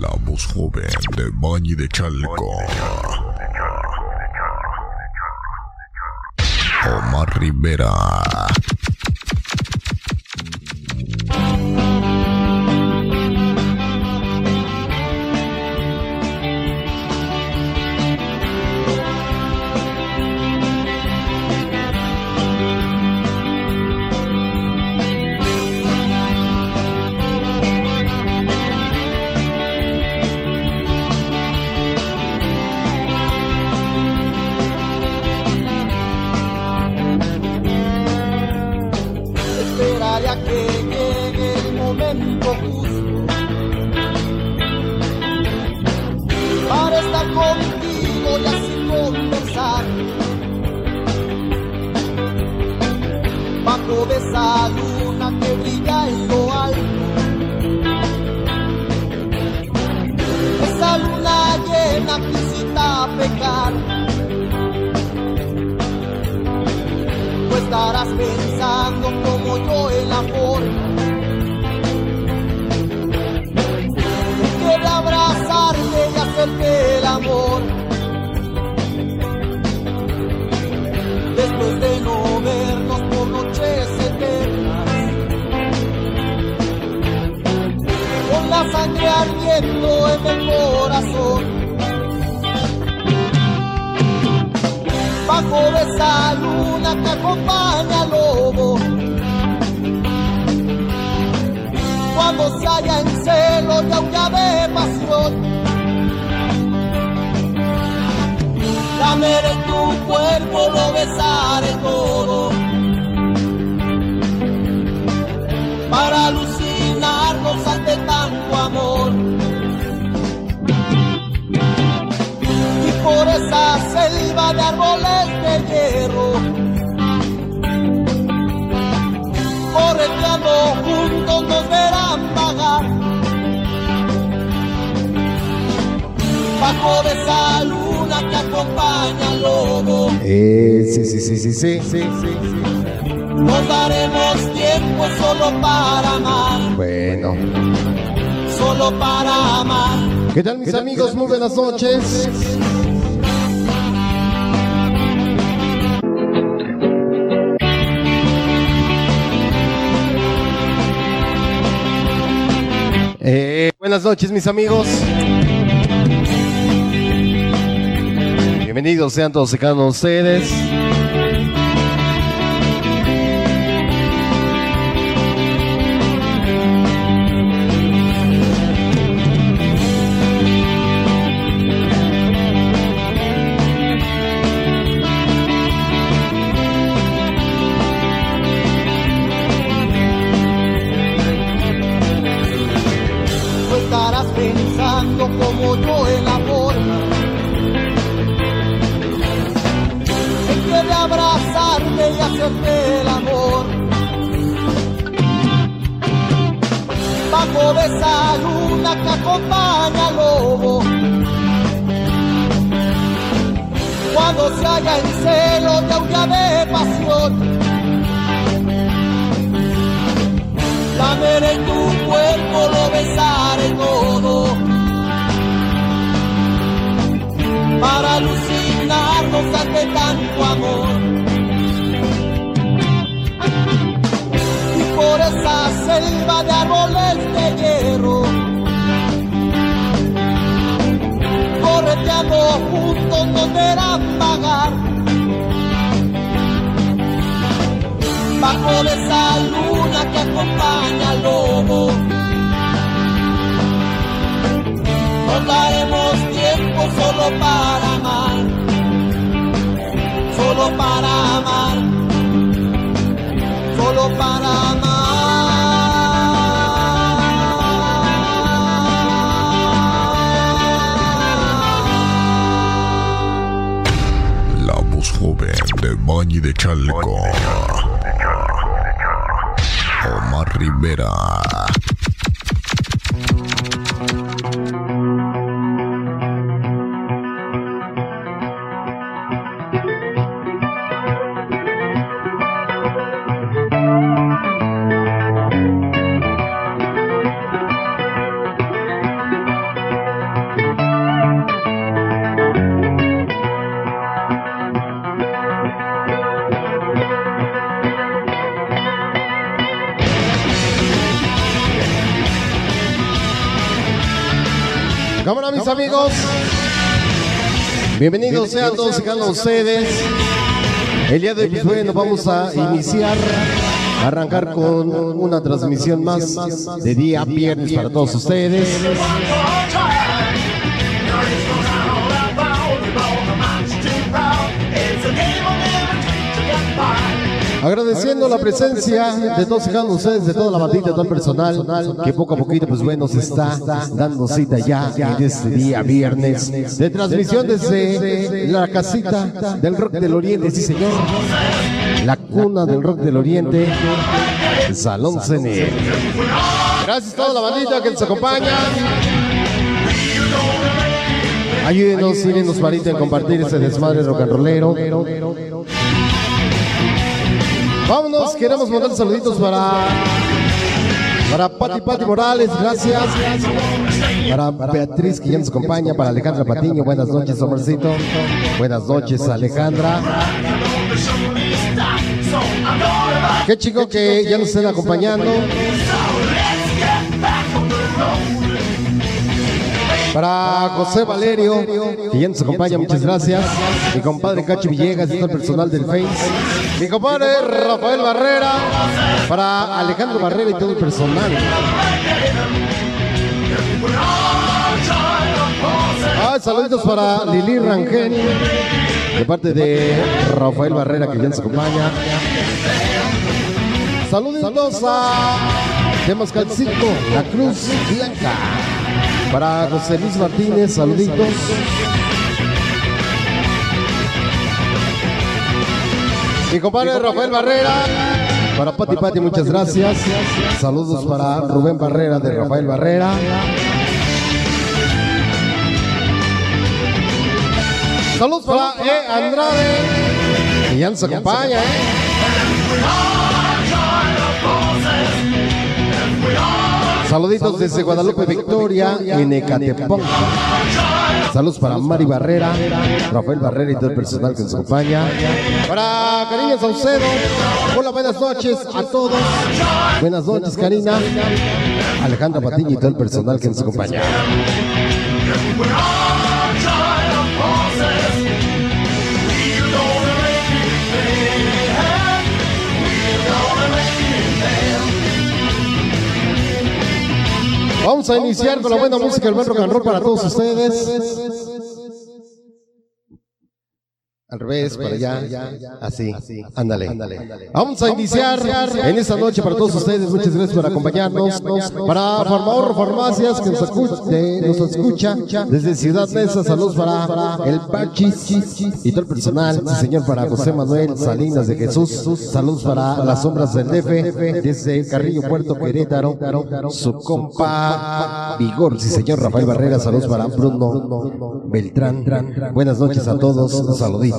La voz joven de Bañi de Chalco. Omar Rivera. noches. Eh, buenas noches, mis amigos. Bienvenidos sean todos secanos ustedes. amar, solo para amar. La voz joven de Bañi de Chalco. Omar Rivera. Bienvenidos sean todos y cada uno de ustedes. El día de hoy, pues bueno, vamos a iniciar, arrancar con una transmisión más de día viernes para todos ustedes. Agradeciendo la presencia de todos y cada uno de ustedes, de toda la bandita, de todo el personal, que poco a poquito, pues bueno, se está dando cita ya en este día viernes de transmisión desde la casita del rock del oriente, sí señor, la cuna del rock del oriente, el Salón Cene. Gracias a toda la bandita que nos acompaña. Ayúdenos, síguenos, Marita, en compartir este desmadre rock and rollero. Vámonos, queremos mandar saluditos para para Pati Pati Morales, gracias. Para Beatriz que ya nos acompaña, para Alejandra Patiño, buenas noches, Omarcito. Buenas noches, Alejandra. Qué chico que ya nos estén acompañando. Para José Valerio, que ya nos acompaña, muchas gracias. Mi compadre Cacho Villegas, y todo el personal del Face. Mi compadre Rafael Barrera. Para Alejandro Barrera y todo el personal. Ah, saluditos para Lili Rangel, de parte de Rafael Barrera, que ya nos acompaña. Saluditos a Temascalcito, la Cruz Blanca. Para José Luis Martínez, saluditos. Mi compadre Rafael Barrera. Para Pati Pati, muchas gracias. Saludos para Rubén Barrera de Rafael Barrera. Saludos para E. Andrade. Que ya nos acompaña, ¿eh? Saluditos desde Guadalupe Victoria en Ecatepec. Saludos para Mari Barrera, Rafael Barrera y todo el personal que nos acompaña. Para Karina Saucedo. Hola, buenas noches a todos. Buenas noches, Karina. Alejandra Patiño y todo el personal que nos acompaña. Vamos a iniciar con la buena música, el buen rock and roll para todos ustedes. Al revés, para allá, así, ándale. Vamos a iniciar en esta noche para todos ustedes. Muchas gracias por acompañarnos. Para Farmahorro Farmacias que nos escucha, desde Ciudad Mesa. Saludos para el Pachis y todo el personal. Sí, señor, para José Manuel Salinas de Jesús. Saludos para las sombras del DF desde Carrillo Puerto Querétaro. Su compa Vigor, sí, señor Rafael Barrera. Saludos para Bruno Beltrán. Buenas noches a todos. Saluditos.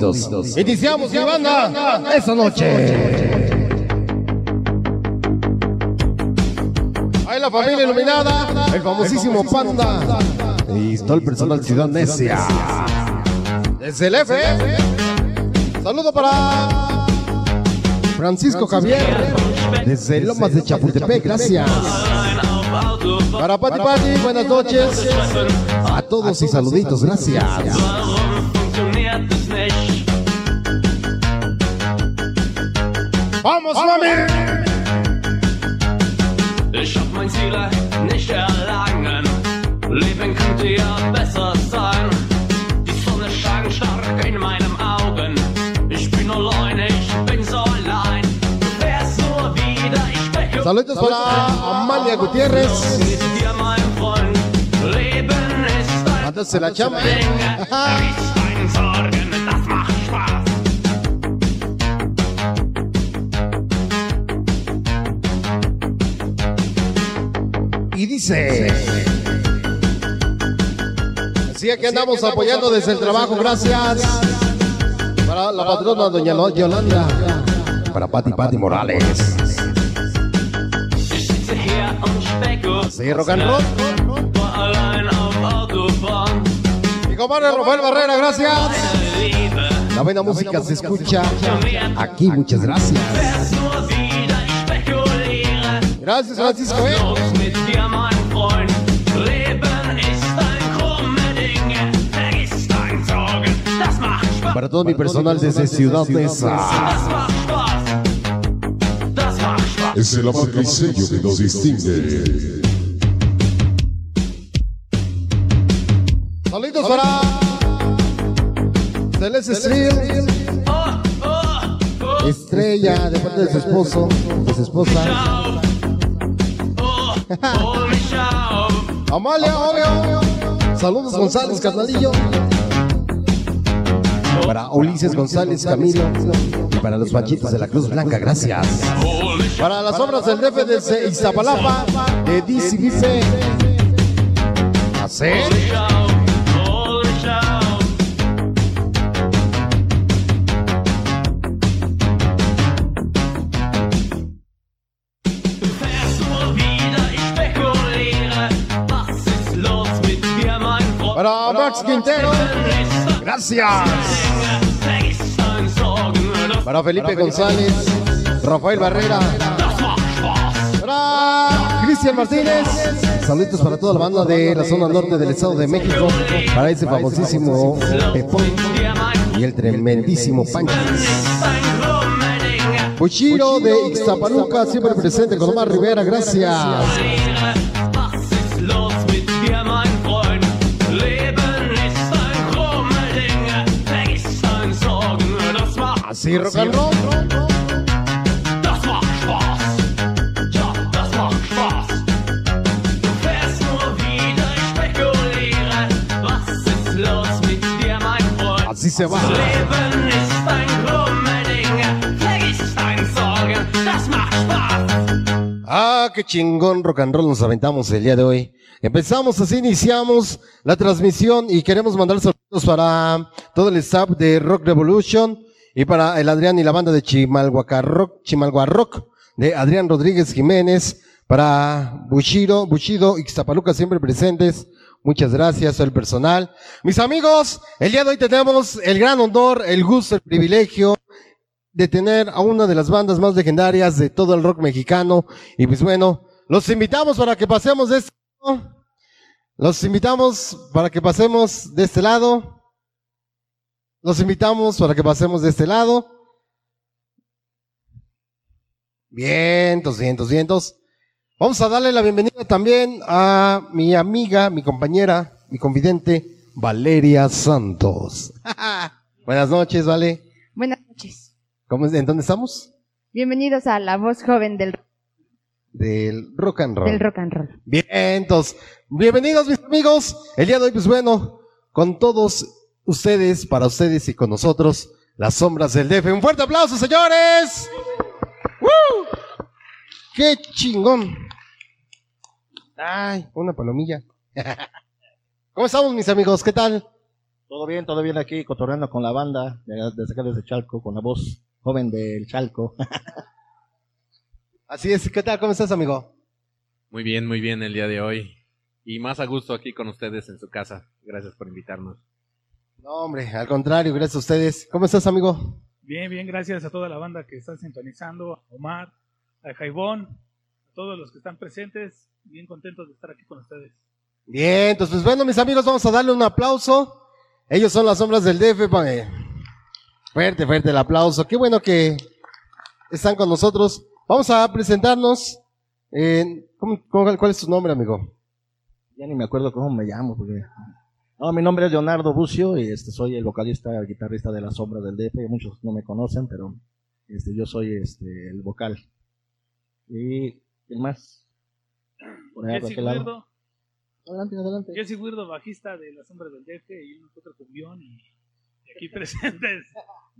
Iniciamos mi banda. Esta noche. Ahí la familia iluminada, el famosísimo Panda. Y todo el personal Ciudad Necia. Desde el F. Saludo para Francisco Javier desde Lomas de Chapultepec, gracias. Para Pati Pati, buenas noches. a todos y saluditos, gracias. Vamos, Mami! Ich hab mein Ziel nicht erlangen. Leben könnte ja besser sein. Die Sonne scheint stark in meinen Augen. Ich bin allein, ich bin so allein. Du wärst nur wieder, ich spekuliere. Saludos para Amalia Gutiérrez. Mit dir, mein Freund. Leben ist ein la. Ding. Ist ein Sorgen, dice. Así que andamos apoyando desde el trabajo, gracias. Para la patrona doña Yolanda. Para Pati Pati Morales. Sí, rock and roll. Mi compadre Rafael Barrera, gracias. La buena música se escucha aquí, muchas gracias. Gracias, Francisco. ¿eh? Para todo mi personal desde Ciudad Neza. Es el marca y sello que nos distingue. Saludos para Celeste oh. estrella de parte de su esposo, de su esposa. Amalia, obvio. Saludos González, carnalillo. Para Ulises González Camilo. Y para los Panchitos de la Cruz Blanca, gracias. Para las obras del DF de Iztapalapa, de DC dice. ¿Hacer? Para Max Quintero, gracias. Para Felipe González, Rafael Barrera, para Cristian Martínez. Saludos para toda la banda de la zona norte del Estado de México. Para ese famosísimo Pepón y el tremendísimo Pancho. Puchiro de Ixtapaluca, siempre presente con Omar Rivera, gracias. Grummerding. Vergiss deine Sorgen, das macht Spaß. Ah, qué chingón rock and roll nos aventamos el día de hoy. Empezamos así, iniciamos la transmisión y queremos mandar saludos para todo el staff de Rock Revolution y para el Adrián y la banda de Chimalhuaca Rock, Chimalhua Rock, de Adrián Rodríguez Jiménez, para Bushiro, Bushido, Ixtapaluca siempre presentes. Muchas gracias al personal. Mis amigos, el día de hoy tenemos el gran honor, el gusto, el privilegio de tener a una de las bandas más legendarias de todo el rock mexicano. Y pues bueno, los invitamos para que pasemos de este lado. Los invitamos para que pasemos de este lado. Los invitamos para que pasemos de este lado. Vientos, vientos, vientos. Vamos a darle la bienvenida también a mi amiga, mi compañera, mi confidente, Valeria Santos. Buenas noches, Vale. Buenas noches. ¿Cómo es? ¿En dónde estamos? Bienvenidos a la voz joven del, Del rock and roll. del rock and roll. Bien, entonces, bienvenidos mis amigos. El día de hoy, pues bueno, con todos ustedes, para ustedes y con nosotros, las sombras del DF. Un fuerte aplauso, señores. ¡Woo! ¡Qué chingón! Ay, una palomilla. ¿Cómo estamos, mis amigos? ¿Qué tal? Todo bien, todo bien aquí, cotorreando con la banda, de- desde acá desde Chalco, con la voz joven del Chalco. Así es, ¿qué tal? ¿Cómo estás, amigo? Muy bien, muy bien el día de hoy. Y más a gusto aquí con ustedes en su casa. Gracias por invitarnos. No, hombre, al contrario, gracias a ustedes. ¿Cómo estás, amigo? Bien, bien, gracias a toda la banda que está sintonizando, a Omar, a Jaibón, a todos los que están presentes, bien contentos de estar aquí con ustedes. Bien, entonces, pues bueno, mis amigos, vamos a darle un aplauso. Ellos son las sombras del DF. eh, Fuerte, fuerte el aplauso. Qué bueno que están con nosotros. Vamos a presentarnos. Eh, ¿cómo- cómo- ¿Cuál es tu nombre, amigo? Ya ni me acuerdo cómo me llamo, porque... No, mi nombre es Leonardo Bucio y este, soy el vocalista, el guitarrista de La Sombra del DF. Muchos no me conocen, pero este, yo soy este, el vocal. ¿Y quién más? Por Jesse. Guirdo, Adelante, adelante. Jesse Guirdo, bajista de La Sombra del DF y uno que otro cumbión y, y aquí presentes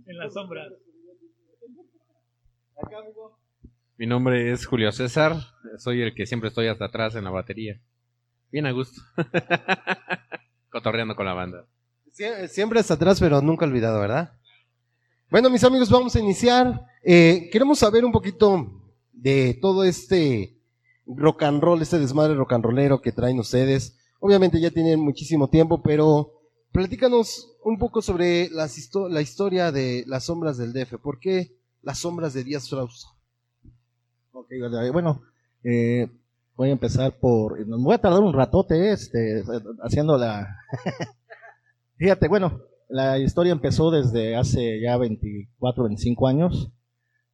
en la sombra. Mi nombre es Julio César. Soy el que siempre estoy hasta atrás en la batería. Bien a gusto. Cotorreando con la banda. Sie- Siempre hasta atrás, pero nunca olvidado, ¿verdad? Bueno, mis amigos, vamos a iniciar. Eh, queremos saber un poquito de todo este rock and roll, este desmadre rock and rollero que traen ustedes. Obviamente ya tienen muchísimo tiempo, pero platícanos un poco sobre las histo- la historia de las sombras del DF. ¿Por qué las sombras de Díaz Frausto? Ok, bueno, eh, voy a empezar por. Voy a tardar un ratote este, haciendo la. Fíjate, bueno, la historia empezó desde hace ya 24, 25 años,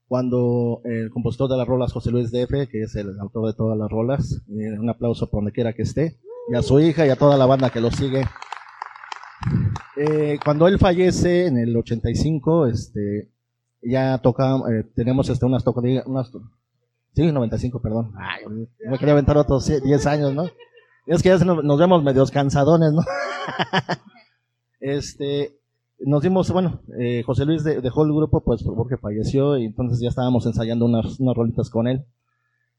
cuando el compositor de las rolas, José Luis DF, que es el autor de todas las rolas, un aplauso por donde quiera que esté, y a su hija y a toda la banda que lo sigue. Eh, cuando él fallece en el 85, este, ya toca, eh, tenemos este, unas unas, sí, 95, perdón. Ay, me quería aventar otros 10 años, ¿no? Es que ya nos, vemos medios cansadones, ¿no? este, nos dimos, bueno, eh, José Luis de- dejó el grupo pues porque falleció y entonces ya estábamos ensayando unas, unas rolitas con él.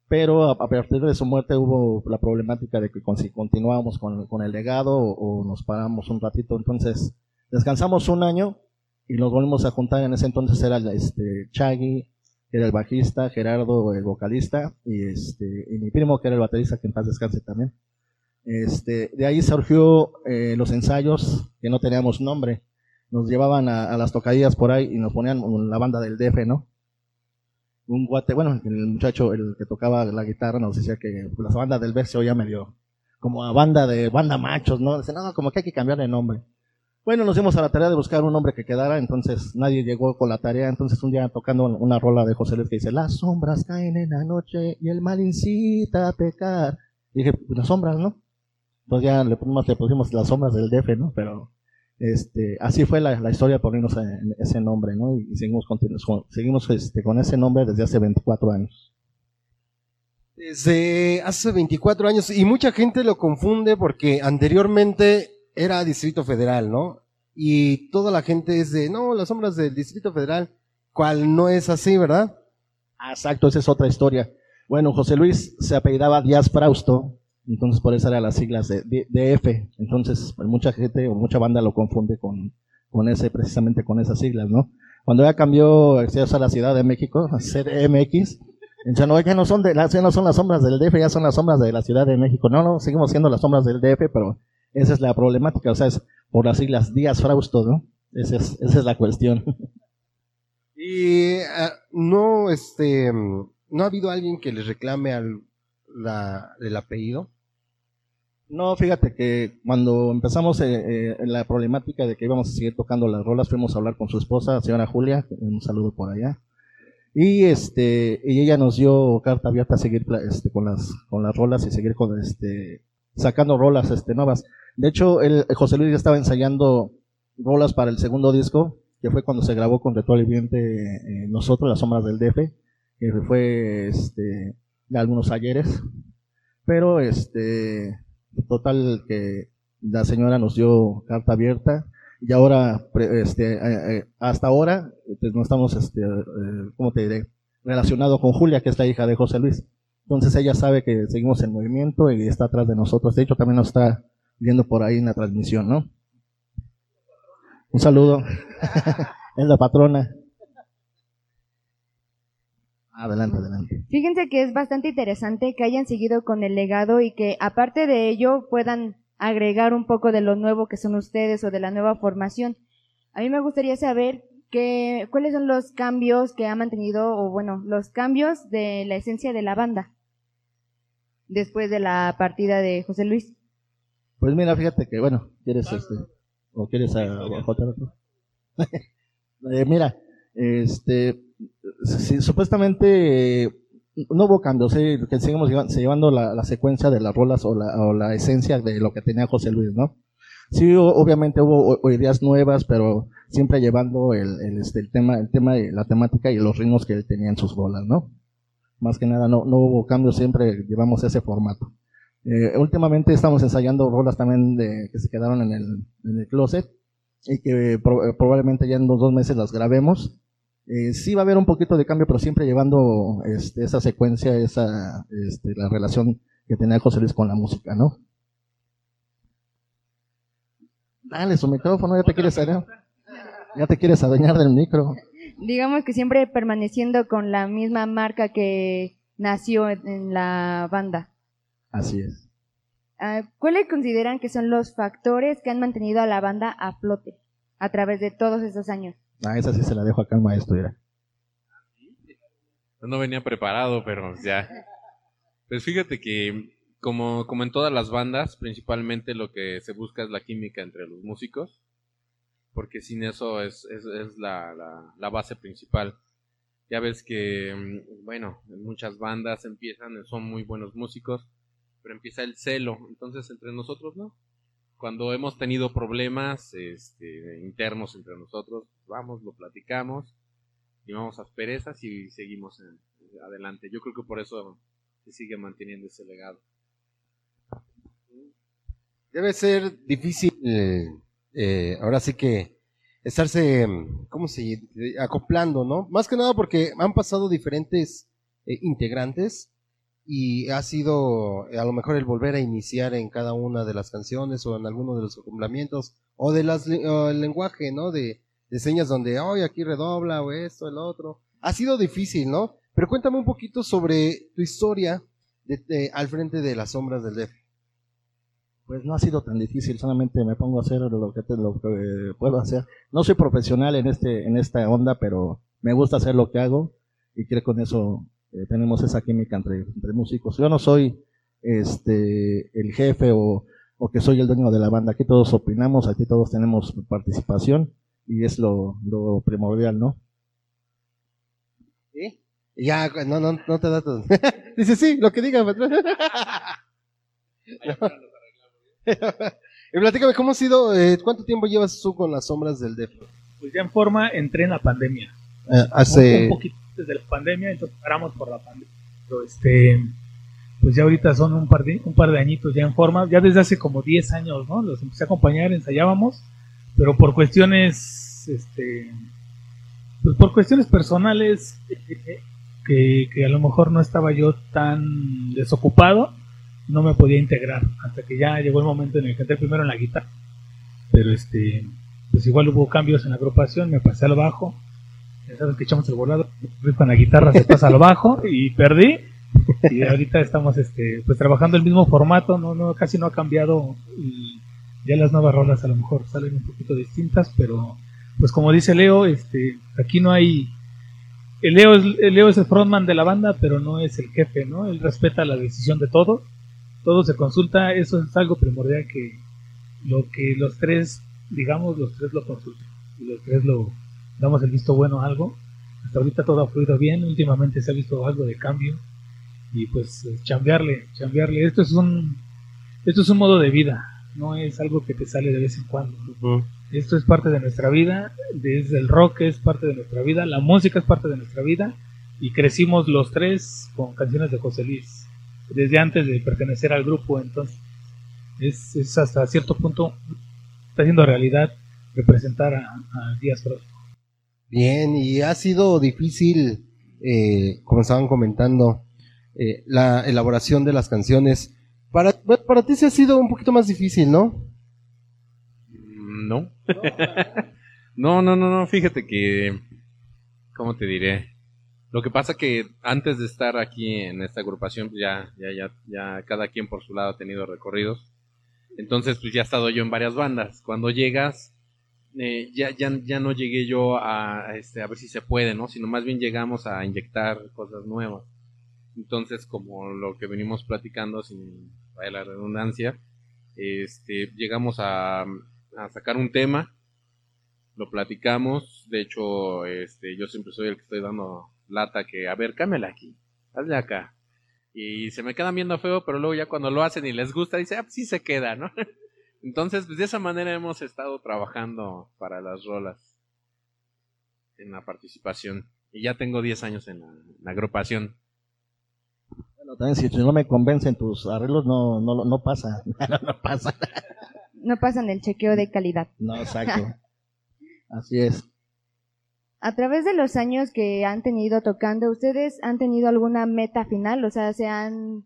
Pero a, partir de su muerte hubo la problemática de que si continuábamos con, con el legado o, nos paramos un ratito. Entonces descansamos un año y nos volvimos a juntar. En ese entonces era este, Chagui, era el bajista, Gerardo, el vocalista, y, este, y mi primo, que era el baterista, que en paz descanse también. Este, de ahí surgió eh, los ensayos que no teníamos nombre. Nos llevaban a, las tocadillas por ahí y nos ponían la banda del DF, ¿no? Un guate, bueno, el muchacho, el que tocaba la guitarra, nos decía que pues, la banda del DF se oía medio como a banda de banda machos, ¿no? Dice, no, como que hay que cambiar de nombre. Bueno, nos dimos a la tarea de buscar un nombre que quedara, entonces nadie llegó con la tarea, entonces un día tocando una rola de José Luis que dice, las sombras caen en la noche y el mal incita a pecar. Y dije, pues las sombras, ¿no? Entonces ya le le pusimos las sombras del DF, ¿no? Pero este, así fue la, la historia ponernos en- ese nombre, ¿no? Y seguimos, con- seguimos este, con ese nombre desde hace 24 años. Desde hace 24 años y mucha gente lo confunde porque anteriormente era Distrito Federal, ¿no? Y toda la gente es de, no, las sombras del Distrito Federal, cual no es así, ¿verdad? Ah, Exacto, esa es otra historia. Bueno, José Luis se apellidaba Díaz Frausto, entonces por eso eran las siglas de, DF. Entonces, pues, mucha gente o mucha banda lo confunde con, con ese, precisamente con esas siglas, ¿no? Cuando ya cambió acceso a la Ciudad de México, a CDMX, ya no, ya no son de, ya no son las sombras del DF, ya son las sombras de la Ciudad de México. No, no, seguimos siendo las sombras del DF, pero esa es la problemática, o sea, es por las siglas Díaz Frausto, ¿no? Esa es, esa es la cuestión. Y ah, no, este, no ha habido alguien que les reclame al, la, el apellido. No, fíjate que cuando empezamos eh, eh, la problemática de que íbamos a seguir tocando las rolas, fuimos a hablar con su esposa, señora Julia, un saludo por allá. Y este, y ella nos dio carta abierta a seguir este, con las, con las rolas y seguir con este, sacando rolas este, nuevas. De hecho, el, José Luis ya estaba ensayando rolas para el segundo disco, que fue cuando se grabó con Ritual Viviente eh, nosotros, Las Sombras del DF, que fue este, de algunos ayeres. Pero este, total que la señora nos dio carta abierta y ahora este eh, eh, hasta ahora pues, no estamos este cómo te diré relacionado con Julia que es la hija de José Luis entonces ella sabe que seguimos en movimiento y está atrás de nosotros. De hecho también nos está viendo por ahí en la transmisión no un saludo. Es la patrona. Adelante adelante. Fíjense que es bastante interesante que hayan seguido con el legado y que aparte de ello puedan agregar un poco de lo nuevo que son ustedes o de la nueva formación. A mí me gustaría saber que, cuáles son los cambios que ha mantenido o bueno, los cambios de la esencia de la banda después de la partida de José Luis. Pues mira, fíjate que, bueno, ¿quieres este? ¿O quieres a, a J? Eh, mira, este, supuestamente eh, no hubo cambios, eh, que seguimos lleva- se llevando la, la secuencia de las rolas o la, o la esencia de lo que tenía José Luis, ¿no? Sí, o- obviamente hubo o- ideas nuevas, pero siempre llevando el, el, este, el tema, el tema, la temática y los ritmos que él tenía en sus rolas, ¿no? Más que nada no, no hubo cambios, siempre llevamos ese formato. Eh, últimamente estamos ensayando rolas también de, que se quedaron en el, en el closet y que pro- probablemente ya en unos dos meses las grabemos. Eh, sí va a haber un poquito de cambio, pero siempre llevando este, esa secuencia, esa, este, la relación que tenía José Luis con la música, ¿no? Dale su micrófono, ya te quieres adueñar, ya te quieres adueñar del micro. Digamos que siempre permaneciendo con la misma marca que nació en- la banda. Así es. Ah, ¿Cuáles consideran que son los factores que han mantenido a la banda a flote a través de todos estos años? Ah, esa sí se la dejo acá al maestro, mira. No venía preparado, pero ya. Pues fíjate que, como, como en todas las bandas, principalmente lo que se busca es la química entre los músicos. Porque sin eso es, es, la, base principal. Ya ves que, mm, bueno, en muchas bandas empiezan, son muy buenos músicos, pero empieza el celo, entonces entre nosotros no. Cuando hemos tenido problemas este, internos entre nosotros, vamos, lo platicamos, llevamos asperezas y seguimos en- adelante. Yo creo que por eso se sigue manteniendo ese legado. Debe ser difícil, eh, eh, ahora sí que estarse, mm, ¿cómo se acoplando, ¿no? Más que nada porque han pasado diferentes eh, integrantes y ha sido eh, a lo mejor el volver a iniciar en cada una de las canciones o en alguno de los acoplamientos o de las el lenguaje, ¿no? De, de señas donde, hoy aquí redobla o esto, el otro. Ha sido difícil, ¿no? Pero cuéntame un poquito sobre tu historia de- de- al frente de las sombras del DF. Pues no ha sido tan difícil, solamente me pongo a hacer lo que, te- lo que puedo hacer. No soy profesional en este en esta onda, pero me gusta hacer lo que hago y creo que con eso eh, tenemos esa química entre, entre músicos. Yo no soy este el jefe o, o que soy el dueño de la banda. Aquí todos opinamos, aquí todos tenemos participación y es lo, lo primordial, ¿no? ¿Sí? Ya, no, no, no te da todo. Dice, sí, lo que diga. patrón. y platícame, ¿cómo ha sido, eh, cuánto tiempo llevas tú con las sombras del DEF? Pues ya en forma entré en la pandemia. Eh, hace... Un poquito antes de la pandemia, entonces paramos por la pandemia. Pero este, pues ya ahorita son un par de, un par de añitos ya en forma. Ya desde hace como 10 años, ¿no? Los empecé a acompañar, ensayábamos, pero por cuestiones, este, pues por cuestiones personales, que, que a lo mejor no estaba yo tan desocupado, no me podía integrar hasta que ya llegó el momento en el que entré primero en la guitarra. Pero este, pues igual hubo cambios en la agrupación, me pasé al bajo, ya sabes que echamos el volado, con la guitarra se pasa al bajo y perdí. Y ahorita estamos este, pues trabajando el mismo formato, no, no, casi no ha cambiado. Y ya las nuevas rolas a lo mejor salen un poquito distintas, pero pues como dice Leo, este, aquí no hay el Leo, es, el Leo es el frontman de la banda, pero no es el jefe, ¿no? Él respeta la decisión de todos, todo se consulta, eso es algo primordial que lo que los tres, digamos, los tres lo consultan y los tres lo damos el visto bueno a algo. Hasta ahorita todo ha fluido bien, últimamente se ha visto algo de cambio y pues chambearle, chambearle. Esto es un esto es un modo de vida, no es algo que te sale de vez en cuando. Esto es parte de nuestra vida, desde el rock es parte de nuestra vida, la música es parte de nuestra vida y crecimos los tres con canciones de José Luis desde antes de pertenecer al grupo, entonces es, es hasta cierto punto está haciendo realidad representar a, a Díaz Frost. Bien, y ha sido difícil, eh, como estaban comentando, eh, la elaboración de las canciones. Para, para ti se ha sido un poquito más difícil, ¿no? No. no, no, no, no, fíjate que, ¿cómo te diré? Lo que pasa que antes de estar aquí en esta agrupación, pues ya, ya, ya, ya cada quien por su lado ha tenido recorridos. Entonces, pues ya he estado yo en varias bandas. Cuando llegas, eh, ya, ya, ya no llegué yo a, este, a ver si se puede, ¿no? Sino más bien llegamos a inyectar cosas nuevas. Entonces, como lo que venimos platicando, sin la redundancia, este, llegamos a, a sacar un tema, lo platicamos, de hecho, este, yo siempre soy el que estoy dando lata que, a ver, cámbiala aquí, hazle acá. Y se me quedan viendo feo, pero luego ya cuando lo hacen y les gusta, dice, ah, pues sí se queda, ¿no? Entonces, pues de esa manera hemos estado trabajando para las rolas en la participación. Y ya tengo 10 años en la, en la agrupación. Bueno, también si no me convencen tus arreglos, no, no, no pasa. no, no pasa. No pasan el chequeo de calidad. No, exacto. Así es. A través de los años que han tenido tocando, ¿ustedes han tenido alguna meta final? O sea, ¿se han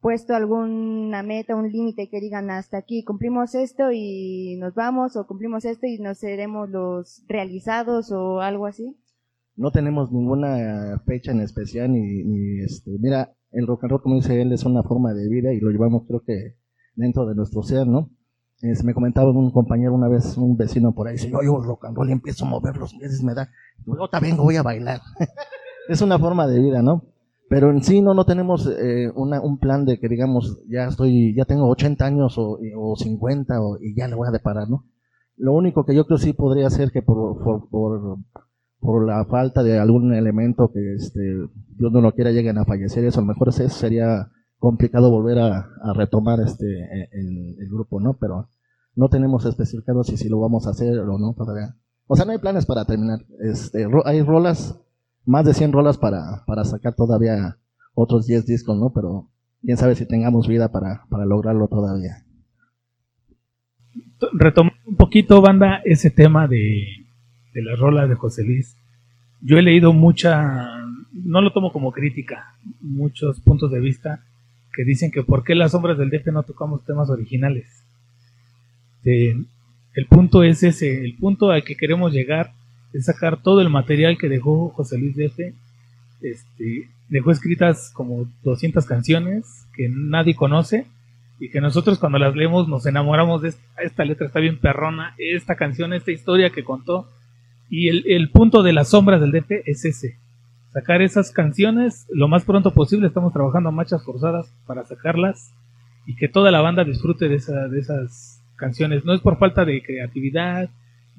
puesto alguna meta, un límite que digan hasta aquí cumplimos esto y nos vamos o cumplimos esto y nos seremos los realizados o algo así? No tenemos ninguna fecha en especial ni, ni este, mira, el rock and roll, como dice él, es una forma de vida y lo llevamos creo que dentro de nuestro ser, ¿no? Me comentaba un compañero una vez, un vecino por ahí, dice, yo oigo rock and roll y empiezo a mover los pies, me da, yo también voy a bailar. es una forma de vida, ¿no? Pero en sí no, no tenemos eh, una, un plan de que digamos, ya estoy, ya tengo 80 años o, o 50 o, y ya le voy a deparar, ¿no? Lo único que yo creo sí podría ser que por, por, por, por la falta de algún elemento que este, Dios no lo quiera lleguen a fallecer, eso a lo mejor sería complicado volver a, retomar este el, el grupo, ¿no? Pero no tenemos especificado si, si lo vamos a hacer o no todavía. O sea, no hay planes para terminar. Este, hay rolas, más de 100 rolas para, para sacar todavía otros 10 discos, ¿no? Pero quién sabe si tengamos vida para, para lograrlo todavía. To- Retomando un poquito, banda, ese tema de, de las rolas de José Luis. Yo he leído mucha, no lo tomo como crítica, muchos puntos de vista que dicen que por qué las sombras del DF no tocamos temas originales. El punto es ese, el punto al que queremos llegar es sacar todo el material que dejó José Luis DF. Este, dejó escritas como 200 canciones que nadie conoce y que nosotros cuando las leemos nos enamoramos de esta, esta letra, está bien perrona, esta canción, esta historia que contó. Y el, el punto de las sombras del DF es ese, sacar esas canciones lo más pronto posible, estamos trabajando a marchas forzadas para sacarlas y que toda la banda disfrute de, esa- de esas canciones. No es por falta de creatividad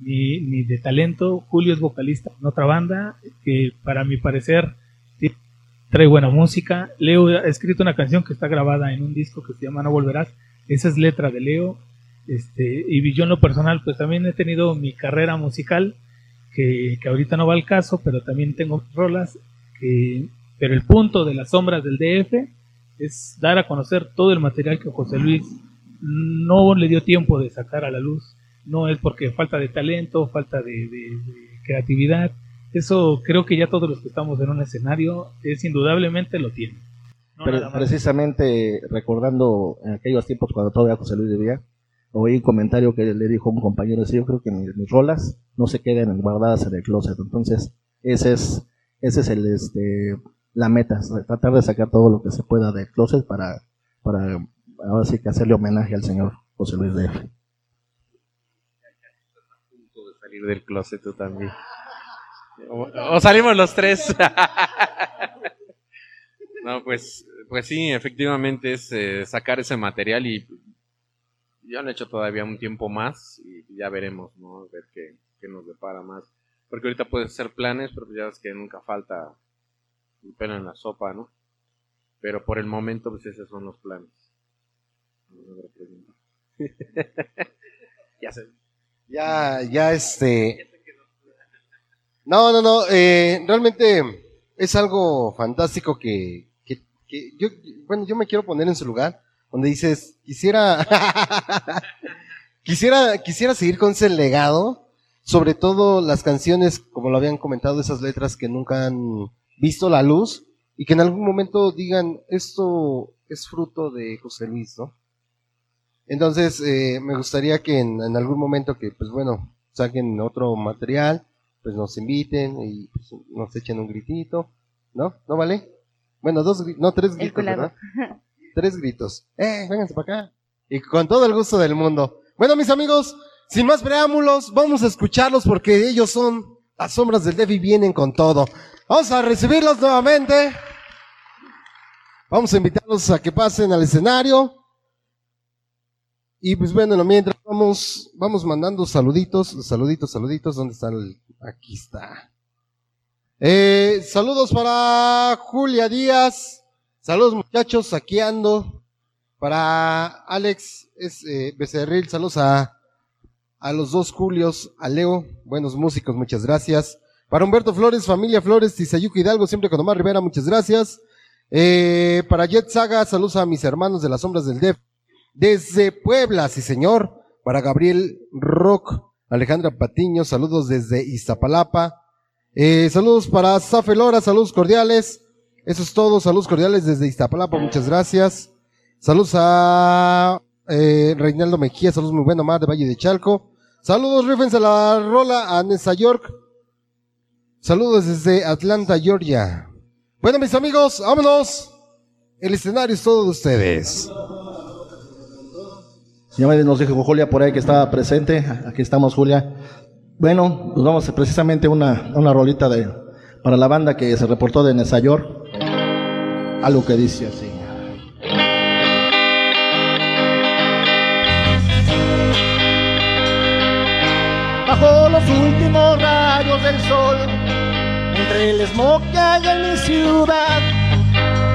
ni, ni de talento, Julio es vocalista en otra banda que para mi parecer trae buena música. Leo ha escrito una canción que está grabada en un disco que se llama No Volverás. Esa es letra de Leo. Este, y yo en lo personal, pues también he tenido mi carrera musical, que, que ahorita no va al caso, pero también tengo rolas. Que, pero el punto de las sombras del DF es dar a conocer todo el material que José Luis no le dio tiempo de sacar a la luz. No es porque falta de talento, falta de, de- de creatividad. Eso creo que ya todos los que estamos en un escenario es indudablemente lo tienen. No Pero precisamente recordando en aquellos tiempos cuando todavía José Luis vivía, oí un comentario que le dijo un compañero, "Sí, yo creo que mis, rolas no se queden guardadas en el closet. Entonces, ese es, ese es el, este, la meta, tratar de sacar todo lo que se pueda del closet para, para ahora sí que hacerle homenaje al señor José Luis de punto de salir del closet tú también. O, o salimos los tres. no, pues, pues sí, efectivamente es eh, sacar ese material y ya han hecho todavía un tiempo más y ya veremos, ¿no? Ver qué, qué nos depara más. Porque ahorita pueden ser planes, pero ya ves que nunca falta el pelo en la sopa, ¿no? Pero por el momento, pues esos son los planes. Ya sé. Ya, ya este. No, no, no. eh, realmente es algo fantástico que, que, que yo, bueno, yo me quiero poner en su lugar, donde dices, quisiera, quisiera, quisiera seguir con ese legado, sobre todo las canciones, como lo habían comentado, esas letras que nunca han visto la luz y que en algún momento digan, esto es fruto de José Luis, ¿no? Entonces, eh, me gustaría que en, en algún momento que, pues bueno, saquen otro material, pues nos inviten y pues, nos echen un gritito, ¿no? ¿No vale? Bueno, dos, no, tres gritos. ¿verdad? Tres gritos. ¡Eh, vénganse para acá! Y con todo el gusto del mundo. Bueno, mis amigos, sin más preámbulos, vamos a escucharlos porque ellos son las sombras del Devi vienen con todo. Vamos a recibirlos nuevamente. Vamos a invitarlos a que pasen al escenario. Y pues bueno, mientras vamos, vamos mandando saluditos, saluditos, saluditos. ¿Dónde está el? Aquí está. Eh, saludos para Julia Díaz. Saludos muchachos, aquí ando. Para Alex es, eh, Becerril, saludos a, a los dos Julios, a Leo, buenos músicos, muchas gracias. Para Humberto Flores, familia Flores, Tizayuca Hidalgo, siempre con Omar Rivera, muchas gracias. Eh, para Jet Saga, saludos a mis hermanos de las sombras del DEF. Desde Puebla, sí señor. Para Gabriel Rock, Alejandra Patiño, saludos desde Iztapalapa. Eh, saludos para Zafe Lora, saludos cordiales. Eso es todo, saludos cordiales desde Iztapalapa, muchas gracias. Saludos a eh, Reinaldo Mejía, saludos muy buenos, Mar de Valle de Chalco. Saludos, rífense la rola a Nessa York. Saludos desde Atlanta, Georgia. Bueno, mis amigos, vámonos. El escenario es todo de ustedes. Me- nos dijo Julia por ahí que estaba presente. Aquí estamos, Julia. Bueno, nos vamos precisamente a una, a una rolita de, para la banda que se reportó de Nueva York. Algo que dice así. los últimos rayos del sol, entre el smog que hay en mi ciudad,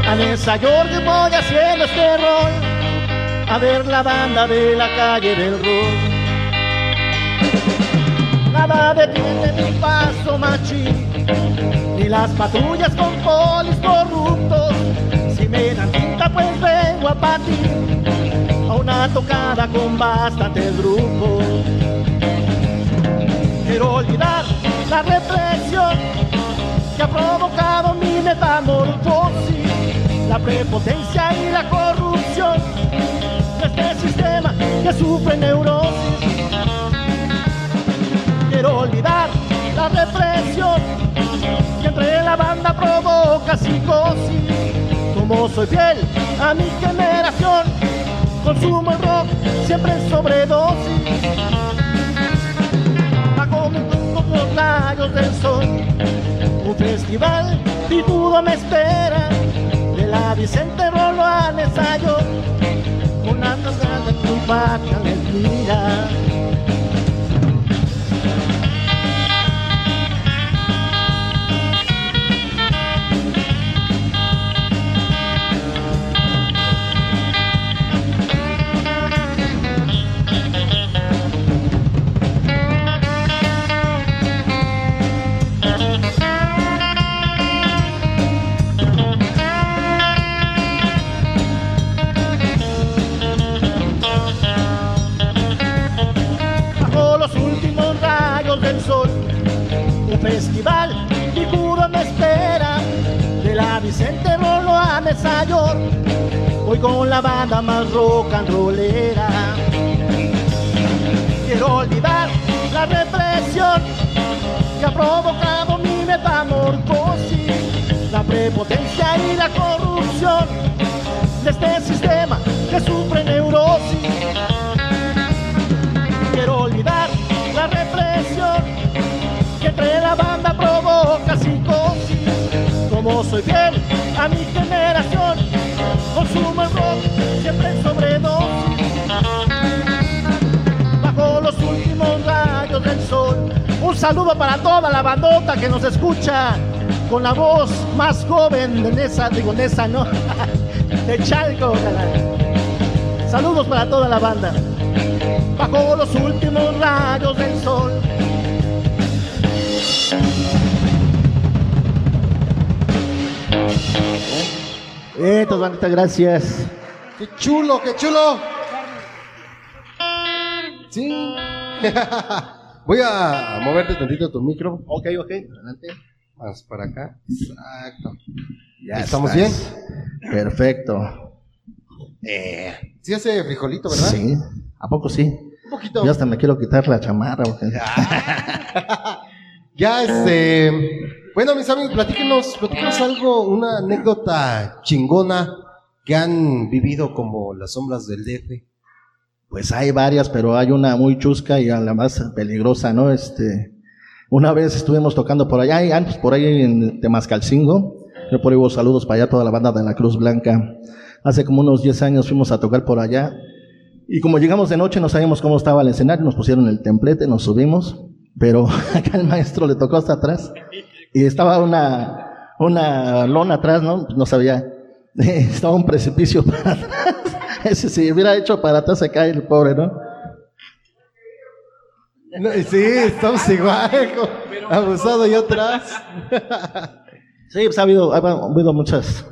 al ensayor que voy haciendo este rol, a ver la banda de la calle del rock. Nada detiene mi paso machín, ni las patrullas con polis pues vengo a partir a una tocada con bastantes grupos. Quiero olvidar la represión que ha provocado mi metamorfosis, la prepotencia y la corrupción de este sistema que sufre neurosis. Quiero olvidar la represión que entre la banda provoca psicosis. Soy fiel a mi generación, consumo el rock siempre en sobredosis. Bajo mi con los rayos del sol, un festival picudo me espera. De la Vicente Rolo al ensayo, unas ganas de triunfar que mentira. bajo Rolo a Mesayor. Voy con la banda más rock and rollera. Quiero olvidar la represión que ha provocado mi metamorfosis, la prepotencia y la corrupción de este sistema generación, consumo el rock siempre en sobredosis. Bajo los últimos rayos del sol, un saludo para toda la bandota que nos escucha con la voz más joven de Nesa, digo Nesa, no, de Chalco. ojalá. Saludos para toda la banda bajo los últimos rayos del sol. Estos banditas, gracias. ¡Qué chulo, qué chulo! Sí. Voy a moverte tantito tu micro. Ok, ok, adelante. Más para acá. Exacto. Ya ¿Estamos estás. Perfecto. Eh, sí hace frijolito, ¿verdad? Sí, ¿a poco sí? Un poquito. Yo hasta me quiero quitar la chamarra. porque- Ya, este. Bueno, mis amigos, platíquenos, platíquenos algo, una anécdota chingona que han vivido como las sombras del DF. Pues hay varias, pero hay una muy chusca y a la más peligrosa, ¿no? Este, una vez estuvimos tocando por allá, antes por ahí en Temascalcingo, yo por ahí hubo saludos para allá toda la banda de la Cruz Blanca. Hace como unos 10 años fuimos a tocar por allá y como llegamos de noche no sabíamos cómo estaba el escenario, nos pusieron el templete, nos subimos, pero acá el maestro le tocó hasta atrás y estaba una, una lona atrás, ¿no? No sabía, estaba un precipicio para atrás. Ese si hubiera hecho para atrás se cae el pobre, ¿no? No, sí, estamos igual, abusado y atrás. Sí, pues ha habido, ha habido muchas,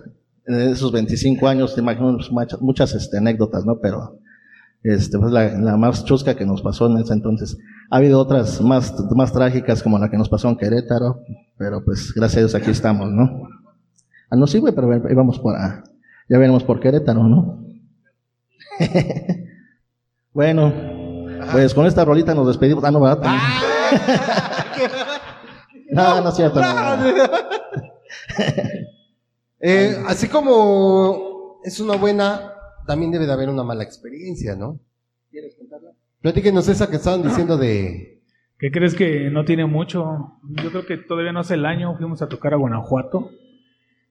en esos 25 años, te imagino, muchas, muchas este, anécdotas, ¿no? Pero, este, pues la, la más chusca que nos pasó en ese entonces. Ha habido otras más, más trágicas como la que nos pasó en Querétaro, pero pues gracias a Dios aquí estamos, ¿no? Ah, no, sí, güey, pero ahí vamos por, ah, ya veremos por Querétaro, ¿no? bueno, pues con esta rolita nos despedimos. Ah, no, ¿verdad? no, no es cierto. no, no. Eh, así como es una buena, también debe de haber una mala experiencia, ¿no? ¿Quieres contarla? Platíquenos esa que estaban diciendo de... ¿Qué crees que no tiene mucho? Yo creo que todavía no hace el año fuimos a tocar a Guanajuato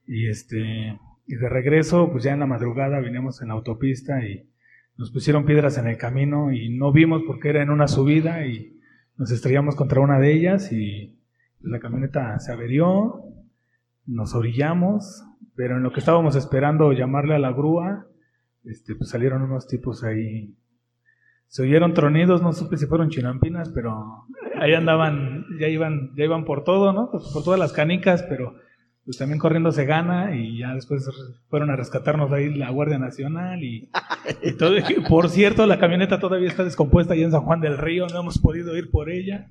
y este y de regreso pues ya en la madrugada vinimos en la autopista y nos pusieron piedras en el camino y no vimos porque era en una subida y nos estrellamos contra una de ellas y la camioneta se averió, nos orillamos, pero en lo que estábamos esperando llamarle a la grúa, este, pues salieron unos tipos ahí. Se oyeron tronidos, no supe si fueron chinampinas, pero ahí andaban, ya iban, ya iban por todo, ¿no? Pues por todas las canicas, pero pues también corriendo se gana y ya después fueron a rescatarnos ahí la Guardia Nacional y, y todo. Y por cierto, la camioneta todavía está descompuesta allá en San Juan del Río, no hemos podido ir por ella.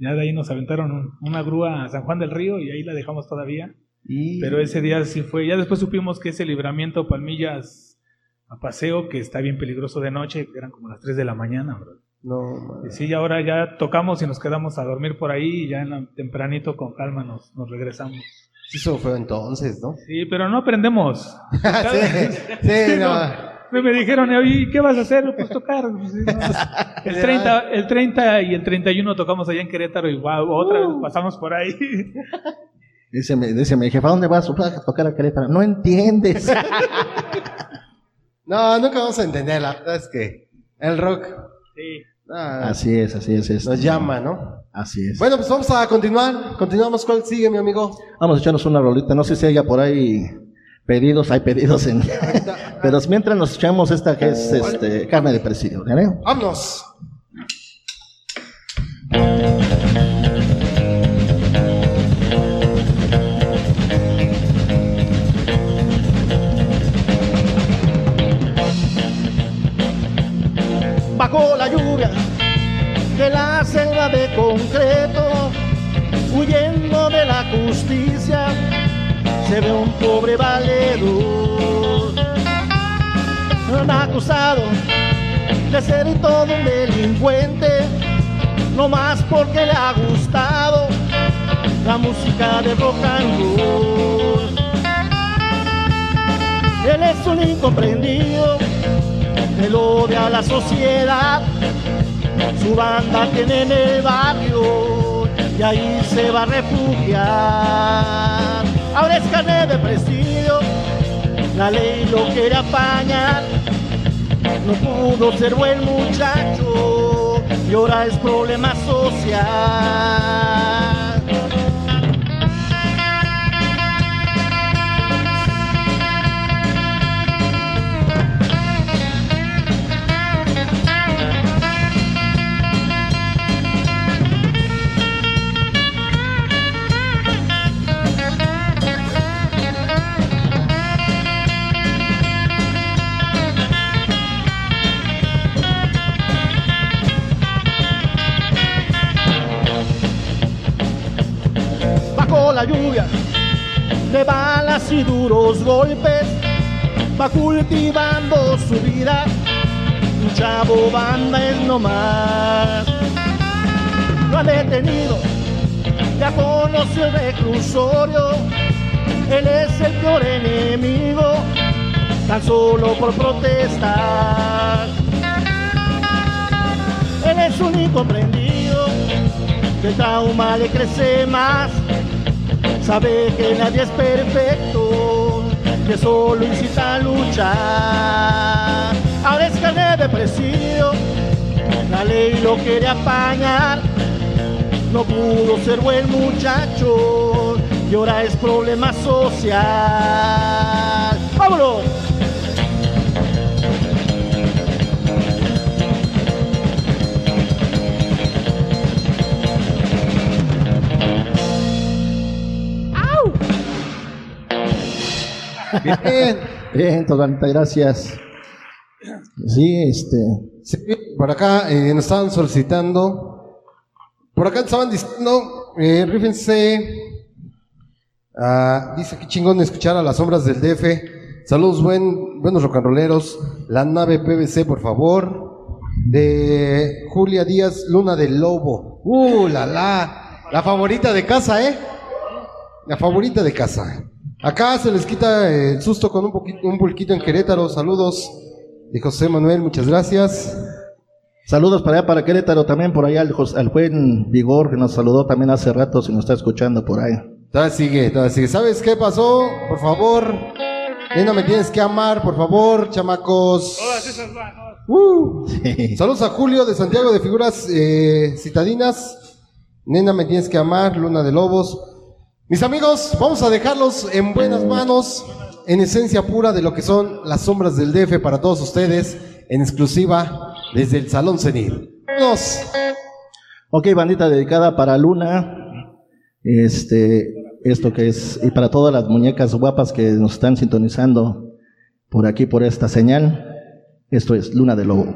Ya de ahí nos aventaron un- una grúa a San Juan del Río y ahí la dejamos todavía. Pero ese día sí fue. Ya después supimos que ese libramiento Palmillas a paseo, que está bien peligroso de noche, eran como las 3 de la mañana, bro. No, Y sí, y ahora ya tocamos y nos quedamos a dormir por ahí y ya en la- tempranito con calma nos, nos regresamos. Sí, eso fue entonces, ¿no? Sí, pero no aprendemos. sí, sí, no. Me, me dijeron, oye, ¿qué vas a hacer? Pues tocar. El, 30, el 30 y el 31 tocamos allá en Querétaro y wow, otra vez pasamos por ahí. Dice, mi- dice mi jefa, ¿a dónde vas? Vas a tocar a Querétaro. No entiendes. No, nunca vamos a entender, la verdad es que el rock Sí. ah, así es, así es. este. nos llama, ¿no? Así es. Bueno, pues vamos a continuar. Continuamos. ¿Cuál sigue, mi amigo? Vamos a echarnos una rolita. No sé si haya por ahí pedidos, hay pedidos en. Pero mientras nos echamos esta que es este, carne de presidio, ¿vale? ¡Vámonos! Huyendo de la justicia, se ve un pobre valedor, un acusado de ser todo un delincuente, no más porque le ha gustado la música de rock and roll. Él es un incomprendido él odia a la sociedad. Su banda tiene en el barrio y ahí se va a refugiar. Ahora es carne de presidio, la ley lo quiere apañar. No pudo ser buen muchacho y ahora es problema social. La lluvia de balas y duros golpes, va cultivando su vida. Un chavo banda es nomás. Lo ha detenido, ya conoció el reclusorio. Él es el peor enemigo, tan solo por protestar. Él es un incomprendido, que el trauma le crece más. Sabe que nadie es perfecto, que solo incita a luchar. Ahora es carne de presidio, la ley lo quiere apañar. No pudo ser buen muchacho y ahora es problema social. ¡Vámonos! Bien. Bien, Todanita, gracias. Sí, este. Sí, por acá eh, nos estaban solicitando. Por acá estaban diciendo, eh, rífense. Ah, dice que chingón escuchar a las sombras del DF. Saludos, buen, buenos rocanroleros. La nave PVC, por favor. De Julia Díaz, Luna del Lobo. Uh, la la. La favorita de casa, ¿eh? La favorita de casa. Acá se les quita el susto con un poquito, un pulquito en Querétaro. Saludos. De José Manuel, muchas gracias. Saludos para allá, para Querétaro, también por allá al, al buen Vigor, que nos saludó también hace rato, si nos está escuchando por ahí. Todavía sigue, todavía sigue. ¿Sabes qué pasó? Por favor. Ya no me tienes que amar, por favor, chamacos. ¿no? Uh. Sí. Saludos a Julio de Santiago de Figuras eh, Citadinas. Nena, me tienes que amar, Luna de Lobos. Mis amigos, vamos a dejarlos en buenas manos, en esencia pura de lo que son las sombras del DF para todos ustedes, en exclusiva desde el Salón Cenir. Vámonos. Ok, bandita dedicada para Luna. Este, esto que es, y para todas las muñecas guapas que nos están sintonizando por aquí, por esta señal. Esto es Luna de Lobo.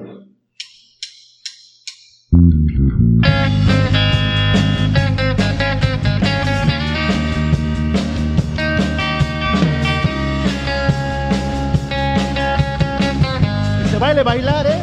Baile bailar, ¿eh?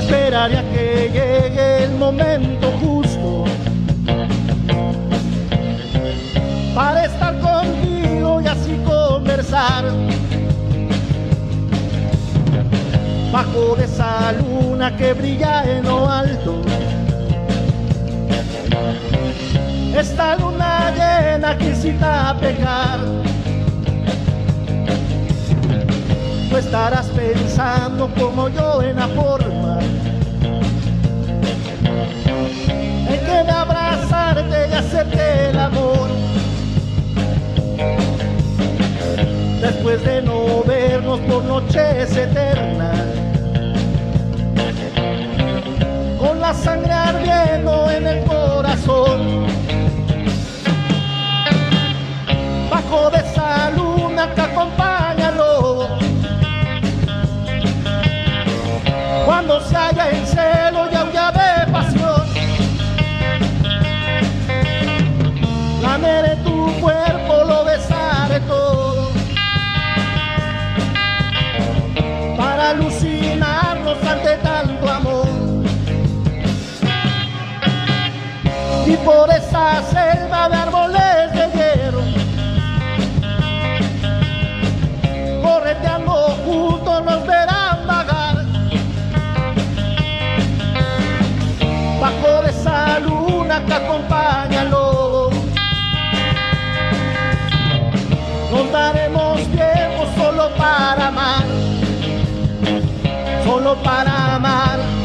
Esperaré a que llegue el momento justo para estar contigo y así conversar. Bajo de esa luna que brilla en lo alto. Esta luna llena que incita pecar. Tú estarás pensando como yo en la forma en que de abrazarte y hacerte el amor. Después de no vernos por noches eternas. La sangre ardiendo en el corazón. Bajo de esa luna que acompaña. Cuando se halla en por esa selva de árboles de hierro, correteando juntos nos verán vagar. Bajo de esa luna que acompaña al lobo, nos daremos tiempo solo para amar, solo para amar.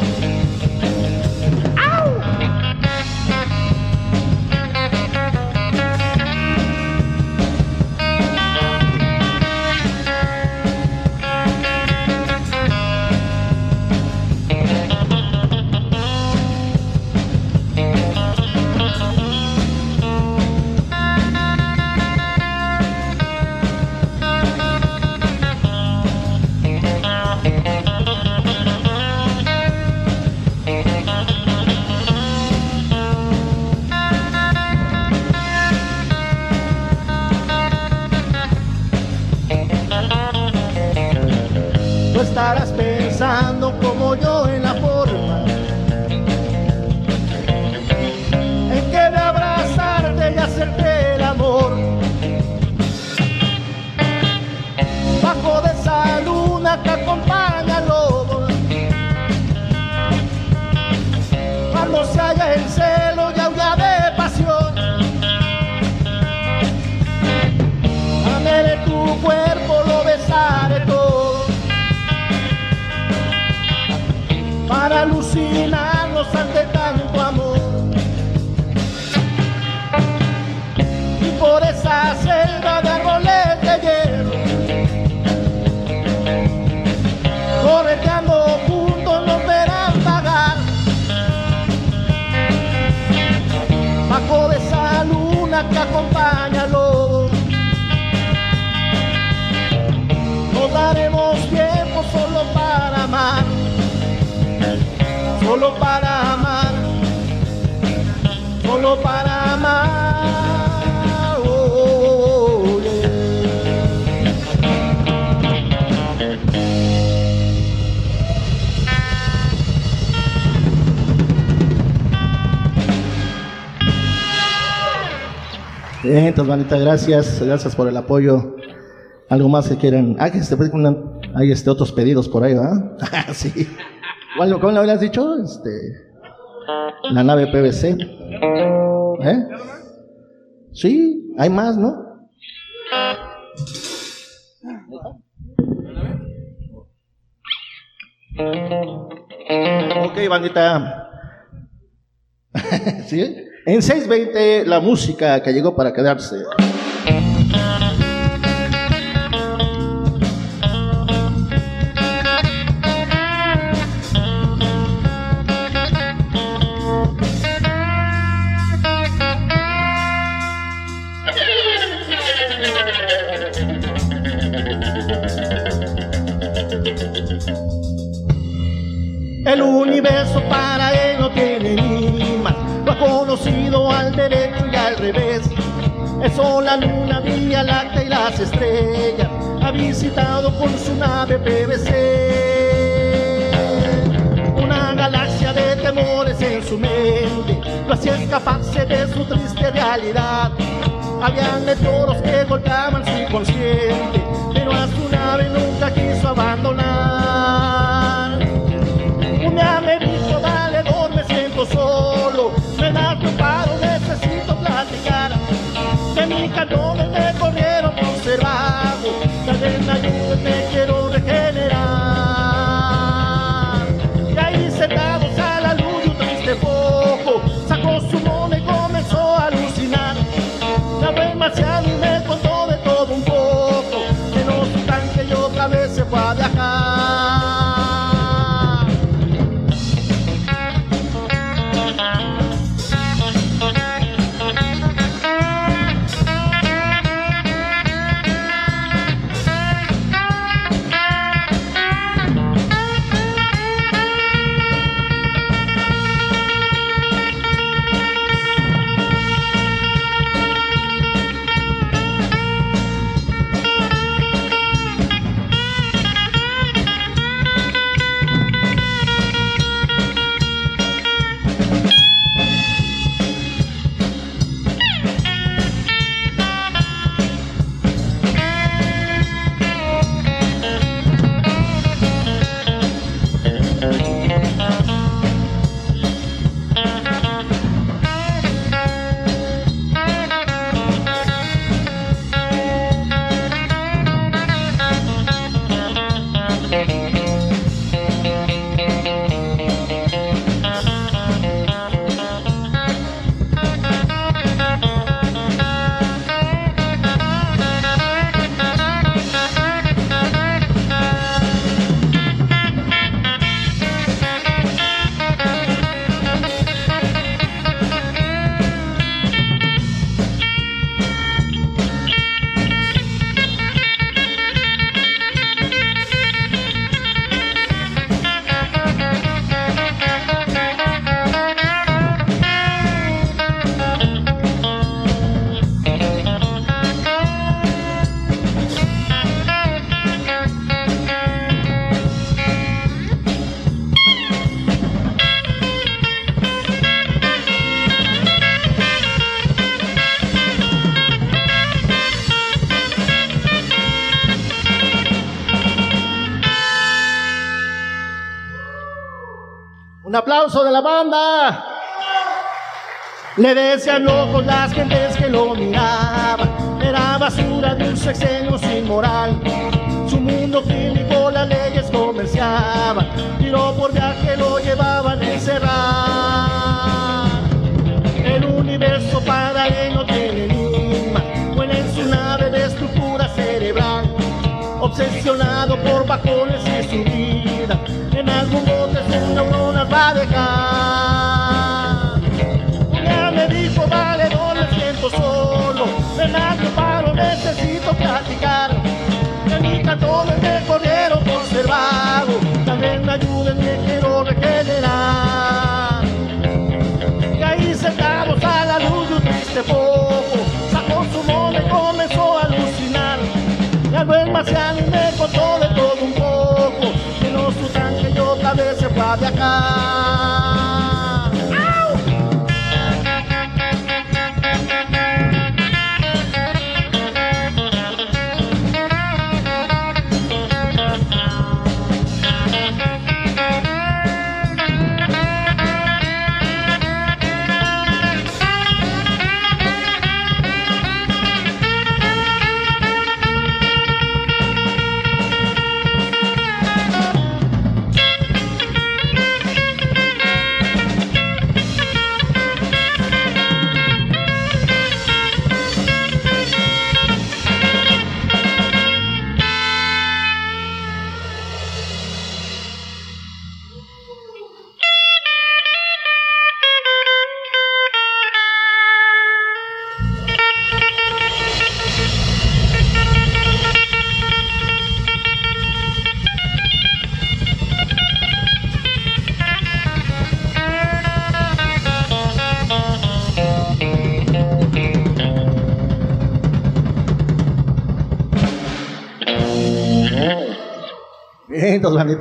Para amar, solo para amar. oh. Bien, entonces, bandita, gracias. Gracias por el apoyo. ¿Algo más que quieran? Ah, que este, hay este, otros pedidos por ahí, ¿verdad? sí. ¿Cuál, ¿Cómo le habías dicho? Este, la nave PVC. ¿Eh? Sí, hay más, ¿no? Ok, bandita. ¿Sí? En 620, la música que llegó para quedarse. Al derecho y al revés. El sol, la luna, Vía Láctea y las estrellas, ha visitado con su nave PVC. Una galaxia de temores en su mente, lo hacía escaparse de su triste realidad. Habían meteoros que golpeaban su inconsciente, pero a su nave nunca quiso abandonar. Un Cantones me corrieron por ser me ayudes, me quiero Le decían ojos las gentes que lo miraban. Era basura de un sexenio sin moral. Su mundo clínico las leyes comerciaban. Tiro por viaje lo llevaban a me ayuden que quiero regenerar. Y ahí sentados a la luz de un triste poco, sacó su mono comenzó a alucinar. Y al ver marciano me contó de todo un poco, llenó su tanque y otra vez se fue a viajar.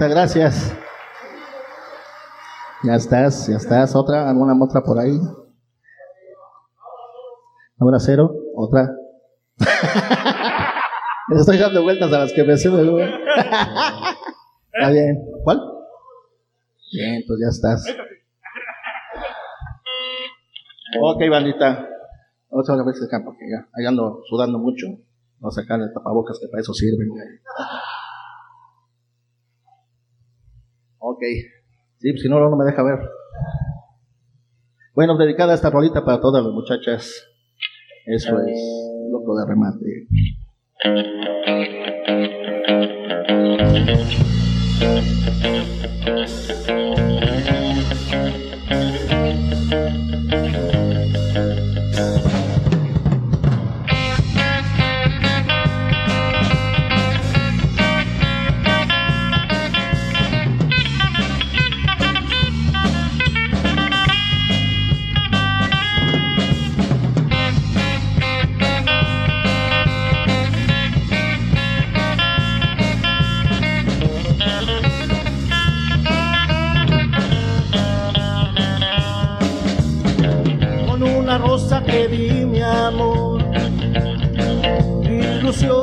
Gracias. Ya estás, ya estás. Otra, alguna otra por ahí. Ahora cero, otra. Estoy dando vueltas a las que me suben. Está bien. ¿Cuál? Bien, pues ya estás. Ok, bandita. Vamos a ver si acá, porque ya ahí ando sudando mucho. Vamos a sacar el tapabocas que para eso sirven. güey. Ok. Sí, pues si no, no me deja ver. Bueno, dedicada esta rolita para todas las muchachas. Eso es loco de remate. Una rosa que di mi amor, mi ilusión,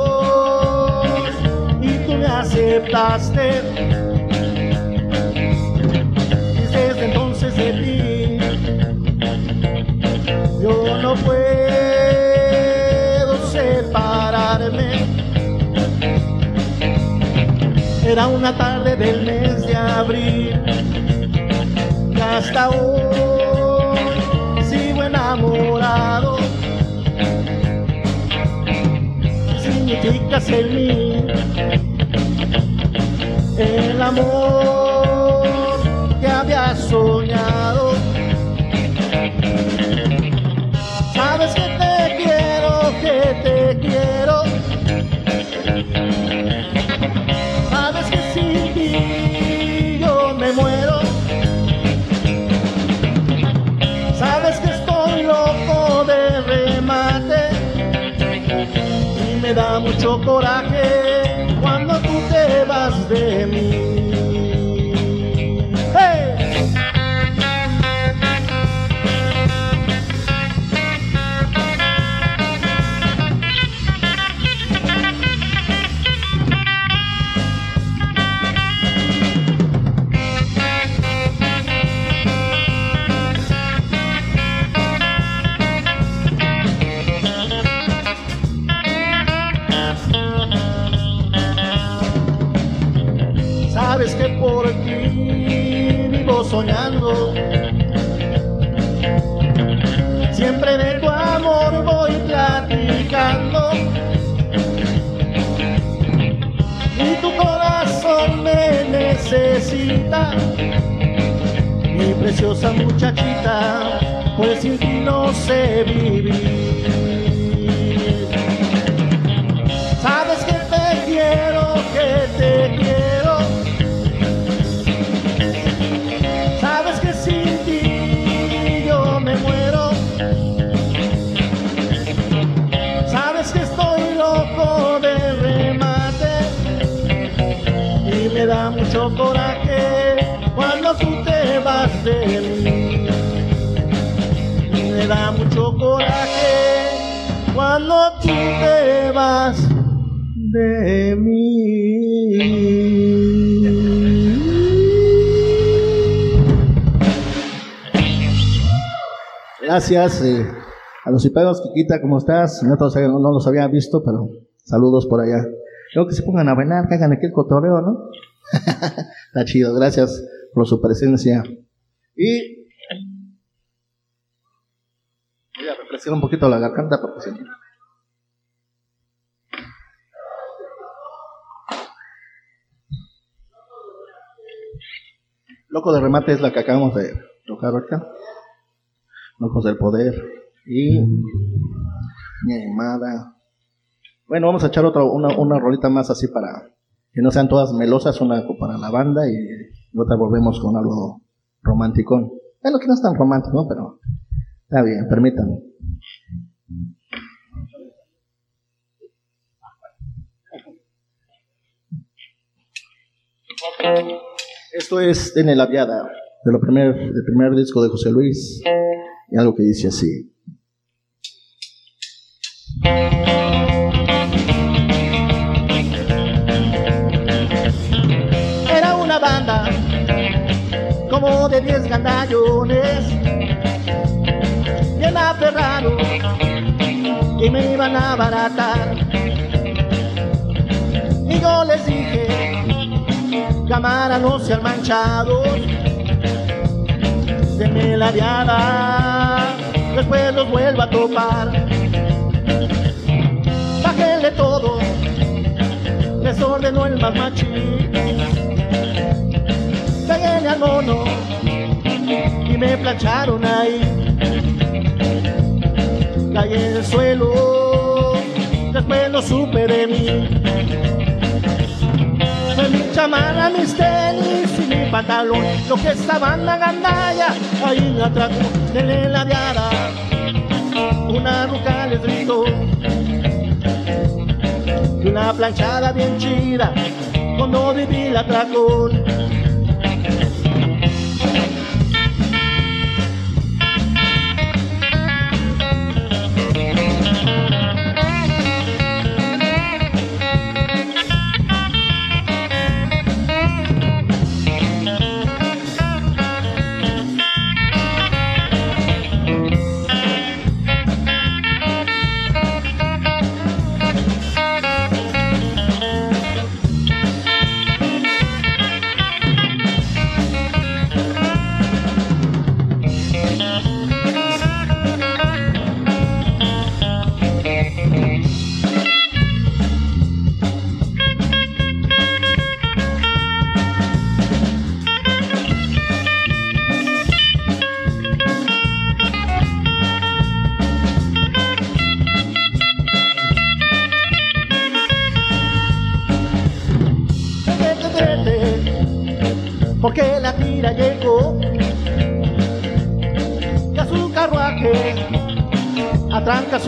y tú me aceptaste. Y desde entonces de ti, yo no puedo separarme. Era una tarde del mes de abril, y hasta hoy Significas en mí el amor que había soñado. Mucho coraje cuando tú te vas de mí. Soñando. Siempre de tu amor voy platicando. Y tu corazón me necesita. Mi preciosa muchachita, pues sin ti no sé vivir. Coraje cuando tú te vas de mí. Me da mucho coraje cuando tú te vas de mí. Gracias eh, a los hiperos, Kikita, ¿cómo estás? No los había visto, pero saludos por allá. Luego que se pongan a bailar, que hagan aquí el cotorreo, ¿no? Está chido, gracias por su presencia. Y voy a refrescar un poquito la garganta porque no- Loco de remate es la que acabamos de tocar ahorita. Locos del poder y mi animada. Bueno, vamos a echar otra, una, una rolita más así para que no sean todas melosas, una para la banda y otra volvemos con algo romántico. Bueno, que no es tan romántico, ¿no? pero está bien, permítanme. Esto es En la Viada, de lo primer, del primer disco de José Luis, y algo que dice así. De 10 gandallones, bien aferrados y me iban a baratar. Y yo les dije, cámara no sean manchados, denme la diada, después los vuelvo a topar. Bájenle todo, les ordenó el más machín. Al mono me plancharon ahí. Caí en el suelo, después lo supe de mí. Fue mi chamana, mis tenis y mi pantalón, lo que estaban la gandalla, ahí me atracó, denle la diada, una ruca les gritó, y una planchada bien chida, cuando viví el atracón.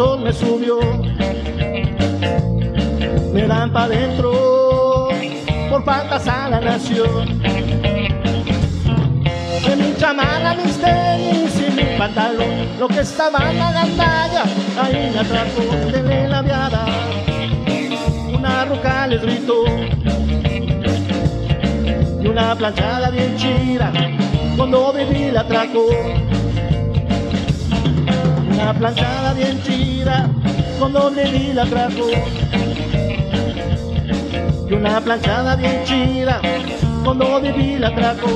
Me subió me dan pa' dentro por faltas a la nación de mi chamana, mis tenis y mi pantalón lo que estaba en la gandalla ahí me atracó de la viada una ruca les gritó y una planchada bien chida cuando viví la atracó. Una planchada bien chida cuando viví la atracó. Y una planchada bien chida cuando viví la atracó.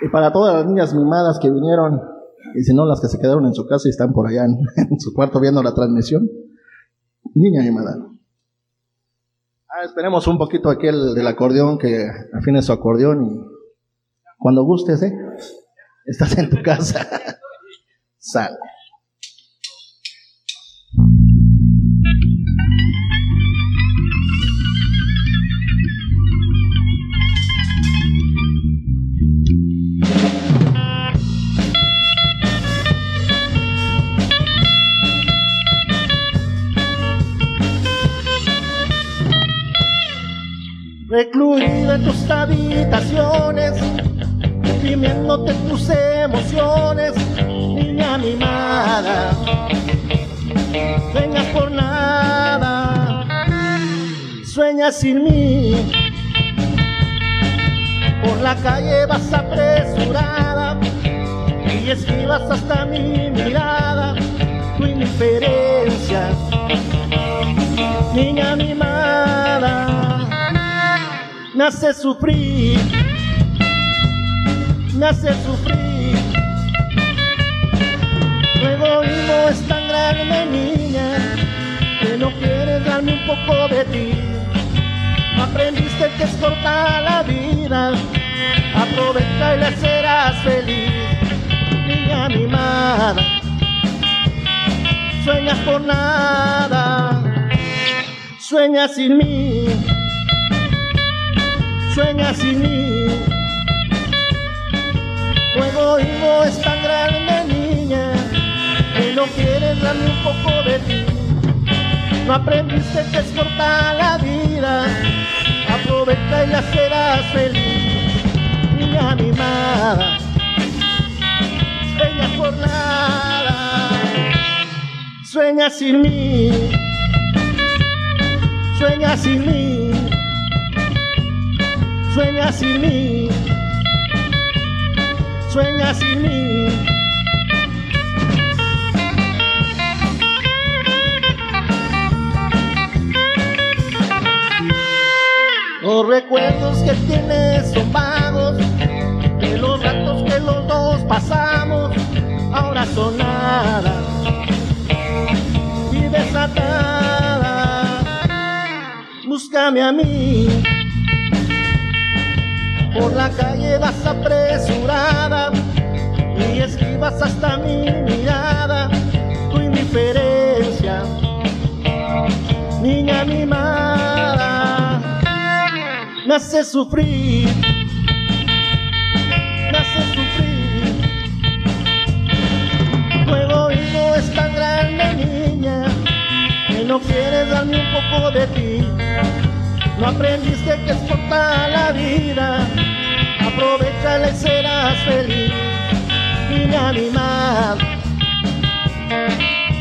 Y para todas las niñas mimadas que vinieron, y si no las que se quedaron en su casa y están por allá en su cuarto viendo la transmisión, niña mimada. Ah, esperemos un poquito aquel del acordeón que afine su acordeón y cuando gustes, ¿eh? Estás en tu casa. Sal. Recluido en tus habitaciones, reprimiéndote tus emociones, niña mimada. Sueñas por nada, sueñas sin mí. Por la calle vas apresurada y esquivas hasta mi mirada, tu indiferencia, niña mimada me hace sufrir, me hace sufrir. Tu egoísmo es tan grande, niña, que no quieres darme un poco de ti. Aprendiste que es corta la vida, aprovecha y la serás feliz, niña mimada. Sueñas por nada, sueñas sin mí sueñas sin mí. Tu egoísmo es tan grande, niña, que no quieres darme un poco de ti. No aprendiste que es corta la vida, aprovecha y la serás feliz. Niña mimada, bella jornada, sueña sin mí, sueña sin mí, sueña sin mí, sueña sin mí. Los recuerdos que tienes son vagos, de los ratos que los dos pasamos, ahora son nada. Y desatada, búscame a mí. Por la calle vas apresurada y esquivas hasta mi mirada, tu indiferencia, niña mimada me hace sufrir, me hace sufrir. Tu egoísmo es tan grande, niña, que no quieres darme un poco de ti. No aprendiste que es corta la vida, aprovechala y serás feliz. Niña mimada,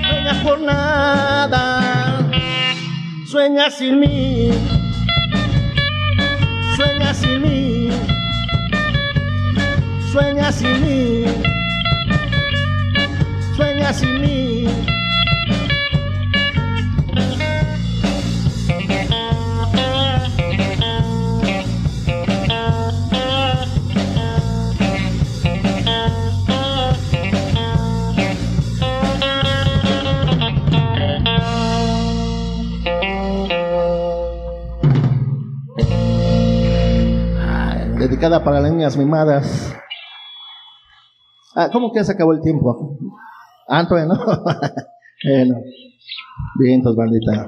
sueña por nada, sueña sin mí sueña sin mí, sueña sin mí, sueña sin mí. Para las niñas mimadas. Ah, ¿Cómo que se acabó el tiempo? Ah, todavía no. bien, entonces, bandita.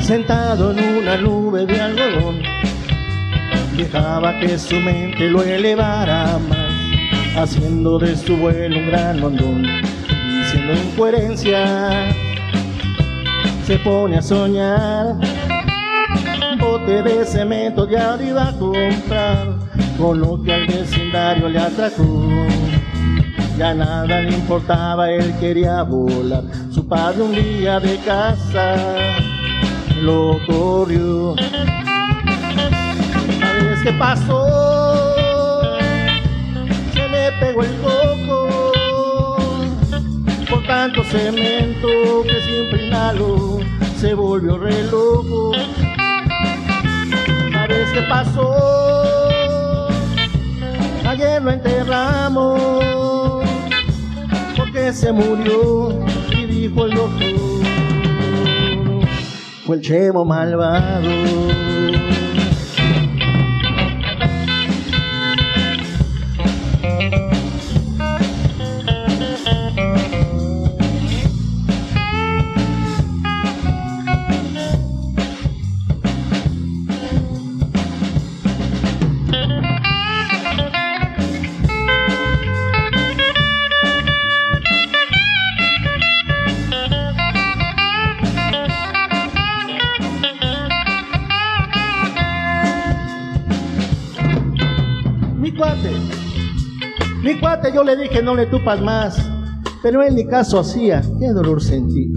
Sentado en una nube de algodón, dejaba que su mente lo elevara más, haciendo de su vuelo un gran mondón, diciendo incoherencia, se pone a soñar, bote de cemento ya iba a comprar, con lo que al vecindario le atracó. Ya nada le importaba, él quería volar. Su padre un día de casa lo corrió. ¿Sabes qué pasó? Se le pegó el coco por tanto cemento que siempre inhaló, se volvió re loco. ¿Sabes qué pasó? Ayer lo enterramos porque se murió y dijo el doctor el chemo malvado. Le dije no le tupas más, pero él ni caso hacía, qué dolor sentí.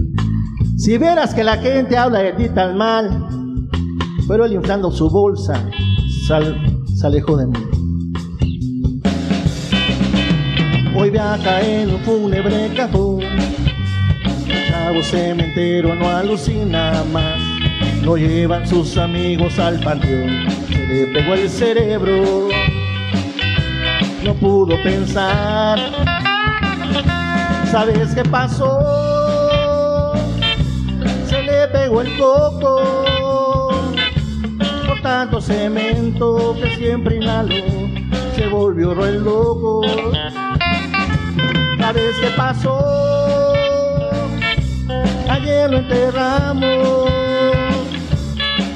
Si vieras que la gente habla de ti tan mal, pero él inflando su bolsa, sal- se alejó de mí. Hoy viaja en un fúnebre cajón, chavo cementero no alucina más, lo llevan sus amigos al panteón, se le pegó el cerebro no pudo pensar. ¿Sabes qué pasó? Se le pegó el coco por tanto cemento que siempre inhaló, se volvió re loco. La vez que pasó, ayer lo enterramos,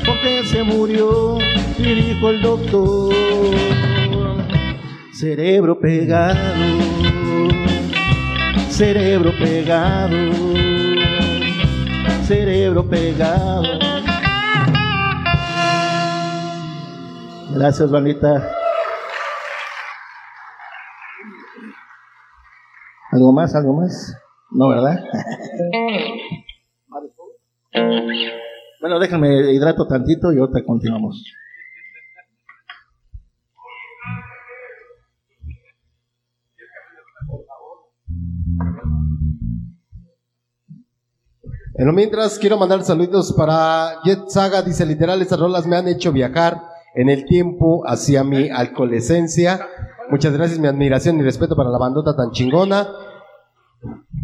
porque se murió, y dijo el doctor, cerebro pegado, cerebro pegado, cerebro pegado. Gracias, bandita. ¿Algo más? ¿Algo más? No, ¿verdad? bueno, déjame hidrato tantito y ahorita continuamos. En lo mientras, quiero mandar saludos para Jet Saga. Dice, literal, estas rolas me han hecho viajar en el tiempo hacia mi alcoholescencia. Muchas gracias, mi admiración y respeto para la bandota tan chingona.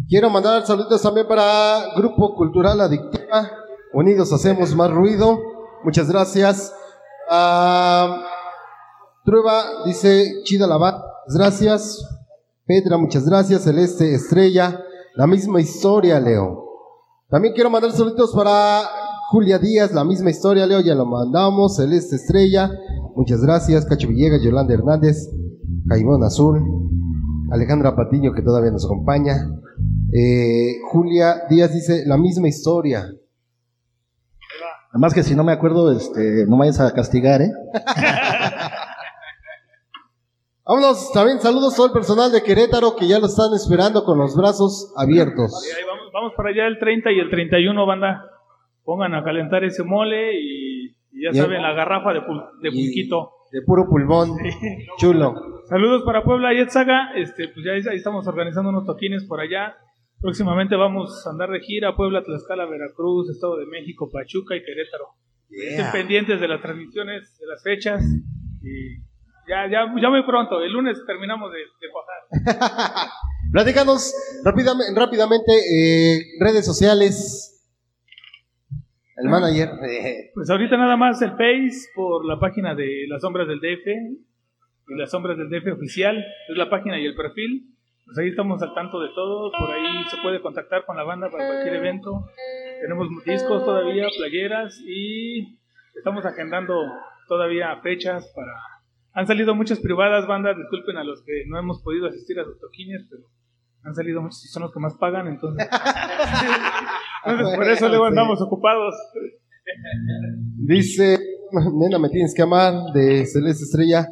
Quiero mandar saludos también para Grupo Cultural Adictiva. Unidos hacemos más ruido. Muchas gracias. Ah, Trueba dice, chida la Gracias. Petra, muchas gracias. Celeste, Estrella. La misma historia, Leo. También quiero mandar saludos para Julia Díaz, la misma historia, Leo, ya lo mandamos. Celeste Estrella, muchas gracias. Cacho Villegas, Yolanda Hernández, Jaimón Azul, Alejandra Patiño, que todavía nos acompaña. Eh, Julia Díaz dice, la misma historia. Además que si no me acuerdo, este, no me vayas a castigar, ¿eh? Vámonos, también saludos a todo el personal de Querétaro que ya lo están esperando con los brazos abiertos. Ahí vamos, vamos para allá el 30 y el 31, banda. Pongan a calentar ese mole y, y ya saben, la garrafa de, pul- de pulquito. De puro pulmón, chulo. Saludos para Puebla y Etzaga. Este, pues ya ahí ahí estamos organizando unos toquines por allá. Próximamente vamos a andar de gira Puebla, Tlaxcala, Veracruz, Estado de México, Pachuca y Querétaro. Estén pendientes de las transmisiones, de las fechas. Y ya, ya, ya muy pronto, el lunes terminamos de, de cuajar. Platícanos rápidamente, rápidamente eh, redes sociales. El manager. eh, Pues ahorita nada más el Face por la página de Las Sombras del DF y Las Sombras del DF oficial, es la página y el perfil. Pues ahí estamos al tanto de todo, por ahí se puede contactar con la banda para cualquier evento. Tenemos discos todavía, playeras y estamos agendando todavía fechas para... Han salido muchas privadas bandas, disculpen a los que no hemos podido asistir a sus toquines, pero han salido muchos y son los que más pagan, entonces... entonces por eso luego andamos ocupados. Dice, nena, me tienes que amar, de Celeste Estrella.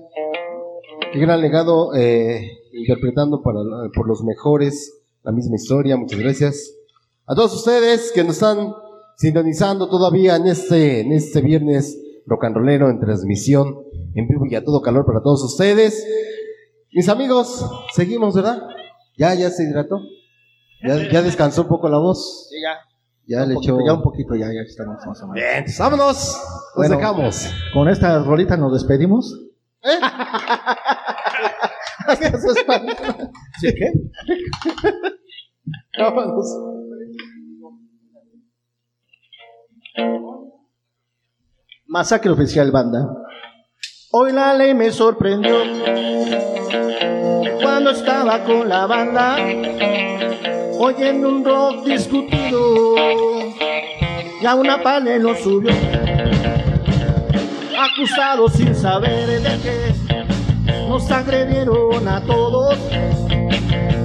Qué gran legado, eh, interpretando para, por los mejores, la misma historia, muchas gracias. A todos ustedes que nos están sintonizando todavía en este, en este viernes rock and rollero en transmisión, en vivo y a todo calor para todos ustedes. Mis amigos, seguimos, ¿verdad? Ya, ya se hidrató. Ya, ya descansó un poco la voz. Sí, ya. Ya un le poquito, echó. ya un poquito, ya, ya estamos más o menos. Bien, pues, vámonos. Nos Bueno. dejamos. Con esta rolita nos despedimos. ¿Eh? Vámonos. Masacre oficial banda. Hoy la ley me sorprendió cuando estaba con la banda oyendo un rock discutido. Ya una pale lo subió, acusado sin saber de qué. Nos agredieron a todos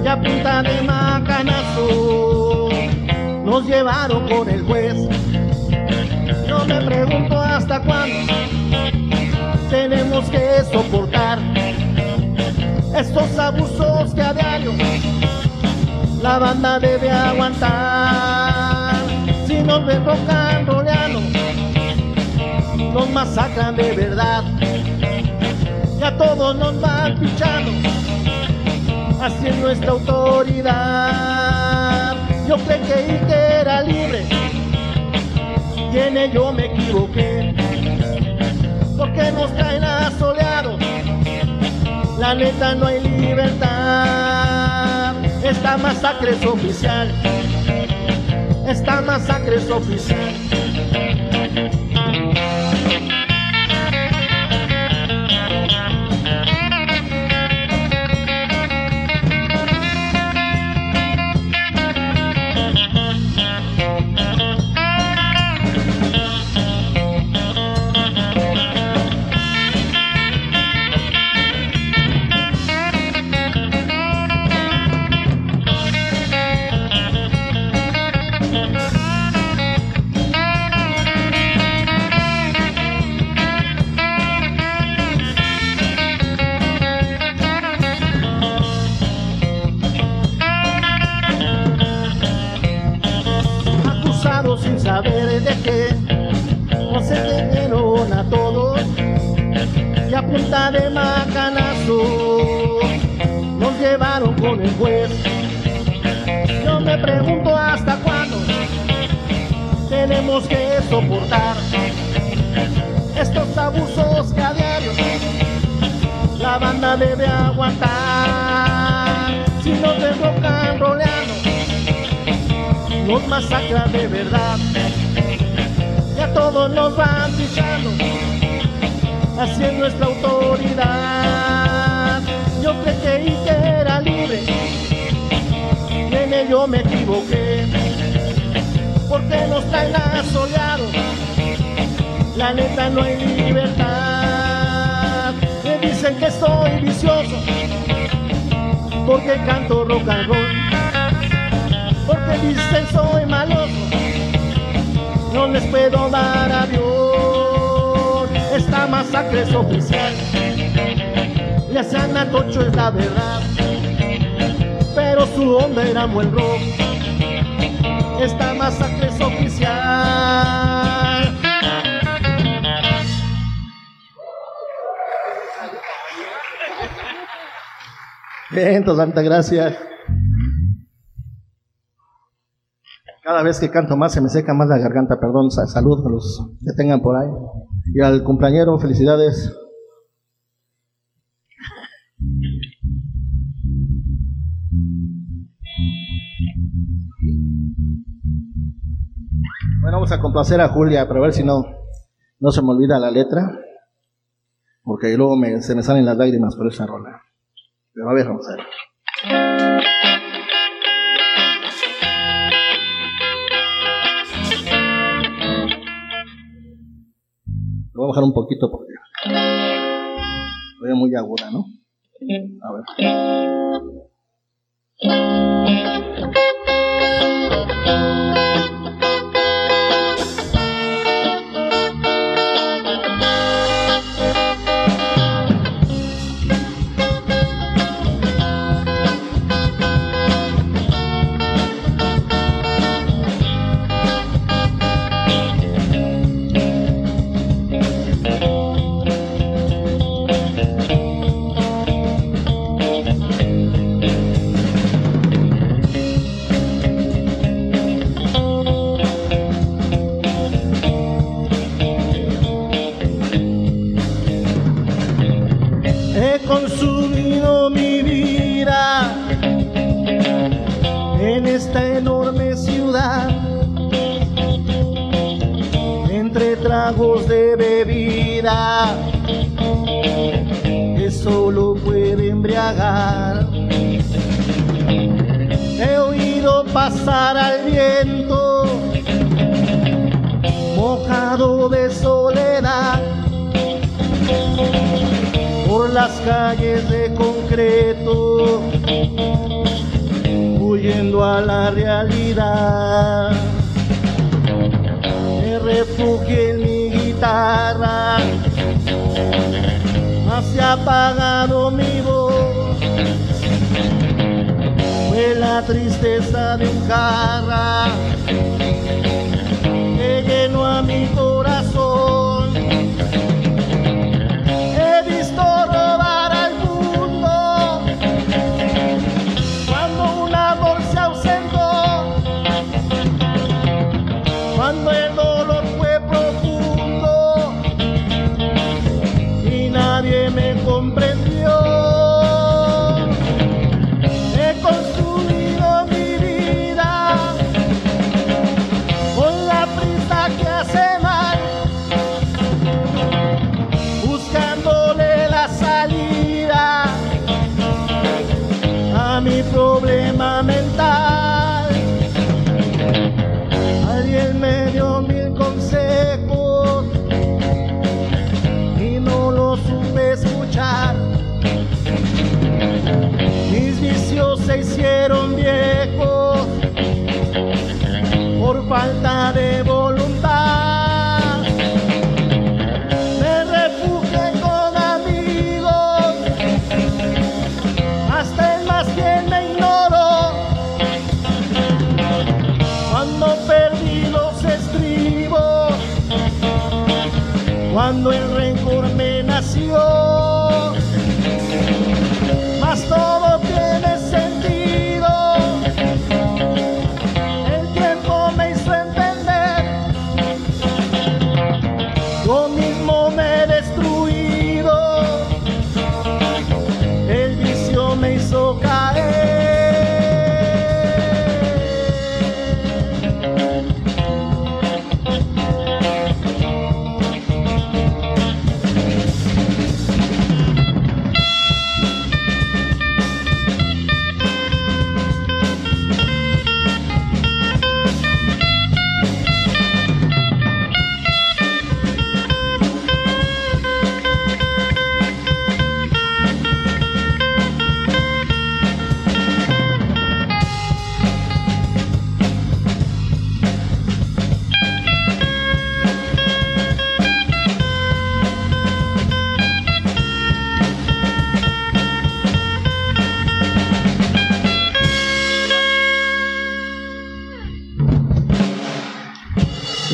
y a punta de macanazo nos llevaron con el juez. Yo me pregunto hasta tenemos que soportar estos abusos que a diario la banda debe aguantar. Si nos ven rollando, nos masacran de verdad. Ya todos nos van pichando, así es nuestra autoridad. Yo creí que era libre y en ello me equivoqué. Porque nos traen asoleados, la neta no hay libertad. Esta masacre es oficial, esta masacre es oficial. Llevaron con el juez. Yo me pregunto hasta cuándo tenemos que soportar estos abusos que la banda debe aguantar. Si nos derrocan roleando, nos masacran de verdad. Y a todos nos van fichando, así es nuestra autoridad. Y en ello me equivoqué. Porque nos traen asoleados, la neta no hay libertad. Me dicen que soy vicioso, porque canto rock and roll. Porque dicen soy maloso, no les puedo dar avión. Esta masacre es oficial, le hacían a Tocho es la verdad, su rock. Esta masacre es oficial. Bien, tanta gracias. Cada vez que canto más se me seca más la garganta, perdón, sa- salud a los que tengan por ahí. Y al cumpleañero, felicidades. Vamos a complacer a Julia para ver si no, no se me olvida la letra, porque luego me- se me salen las lágrimas por esa rola. Pero a ver, vamos a ver. Lo voy a bajar un poquito porque estoy muy aguda, ¿no? A ver. Apagado mi voz. Fue la tristeza de un carra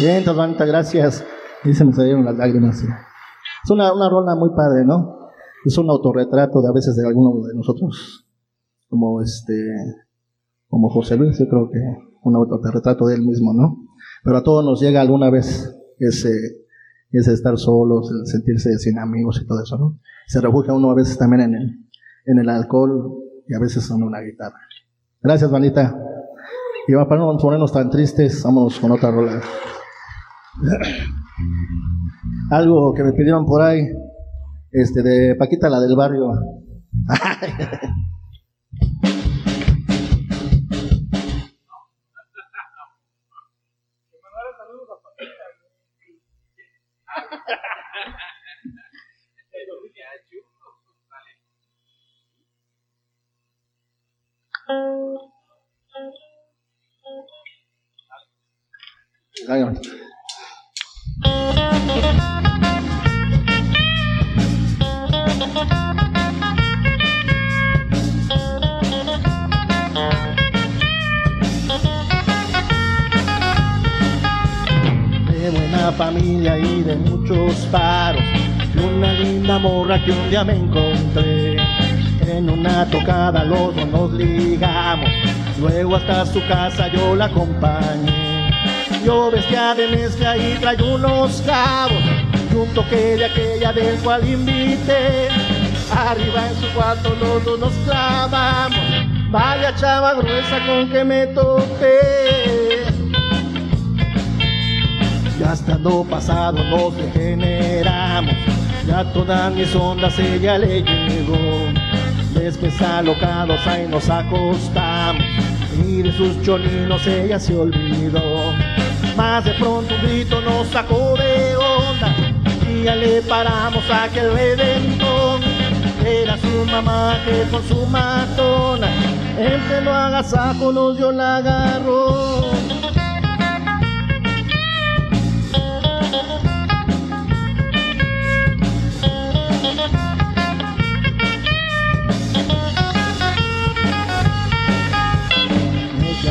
Bien, Tabanita, gracias. Y se me salieron las lágrimas. Es una, una rola muy padre, ¿no? Es un autorretrato de a veces de alguno de nosotros. Como este, como José Luis, yo creo que un autorretrato de él mismo, ¿no? Pero a todos nos llega alguna vez ese, ese estar solos, el sentirse sin amigos y todo eso, ¿no? Se refugia uno a veces también en el, en el alcohol y a veces en una guitarra. Gracias, Vanita. Y para no ponernos tan tristes, vámonos con otra rola. Algo que me pidieron por ahí, este, de Paquita, la del barrio. de buena familia y de muchos paros. Y una linda morra que un día me encontré. En una tocada los dos nos ligamos. Luego hasta su casa yo la acompañé. Yo vestía de mezcla y traía unos cabos. Y un toque de aquella del cual invité. Arriba en su cuarto los nos clavamos. Vaya chava gruesa con que me topé. Ya estando pasado nos degeneramos, ya todas mis ondas ella le llegó. Después alocados ahí nos acostamos, y de sus cholinos ella se olvidó. Más de pronto un grito nos sacó de onda, y ya le paramos aquel redentón. Era su mamá que con su matona, entre lo agasajo nos dio la agarró.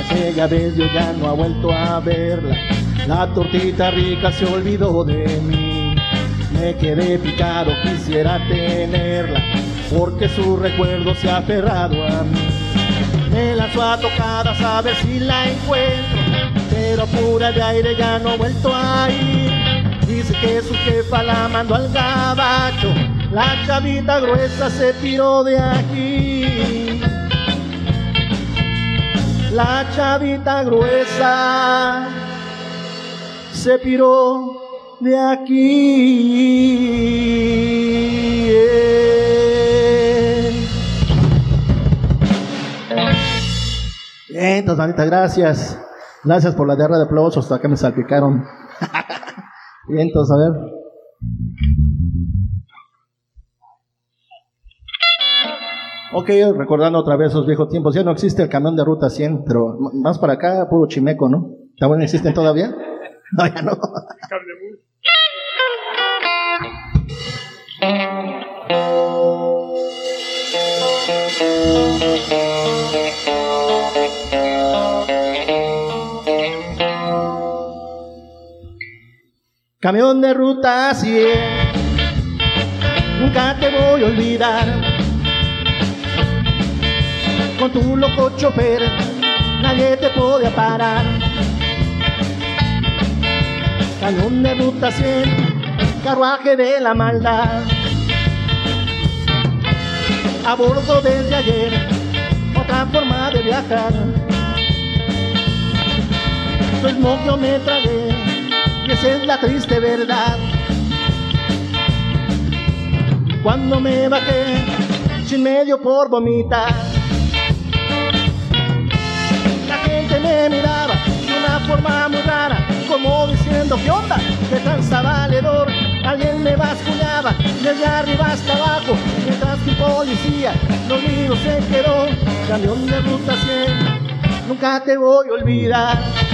Aquella vez yo ya no he vuelto a verla. La tortita rica se olvidó de mí. Me quedé picado, quisiera tenerla, porque su recuerdo se ha aferrado a mí. Me lanzó a tocadas a si la encuentro, pero pura de aire ya no vuelto a ir. Dice que su jefa la mandó al gabacho, la chavita gruesa se tiró de aquí. La chavita gruesa se piró de aquí. Bien, entonces, Anita, gracias. Gracias por la guerra de aplausos, hasta que me salpicaron. Bien, entonces, a ver. Ok, recordando otra vez esos viejos tiempos, ya no existe el camión de ruta 100, pero más para acá, puro chimeco, ¿no? ¿También existen todavía? No, ya no. Camión de ruta 100, nunca te voy a olvidar. Con tu loco chofer, nadie te podía parar. Camión de ruta 100, carruaje de la maldad. A bordo desde ayer, otra forma de viajar. Smog yo me tragué, y esa es la triste verdad. Cuando me bajé, sin medio por vomitar. La gente me miraba de una forma muy rara, como diciendo, ¿qué onda? ¿Qué tan valedor? Alguien me bascuñaba desde arriba hasta abajo, mientras un policía lo mío se quedó. Camión de ruta 100, nunca te voy a olvidar.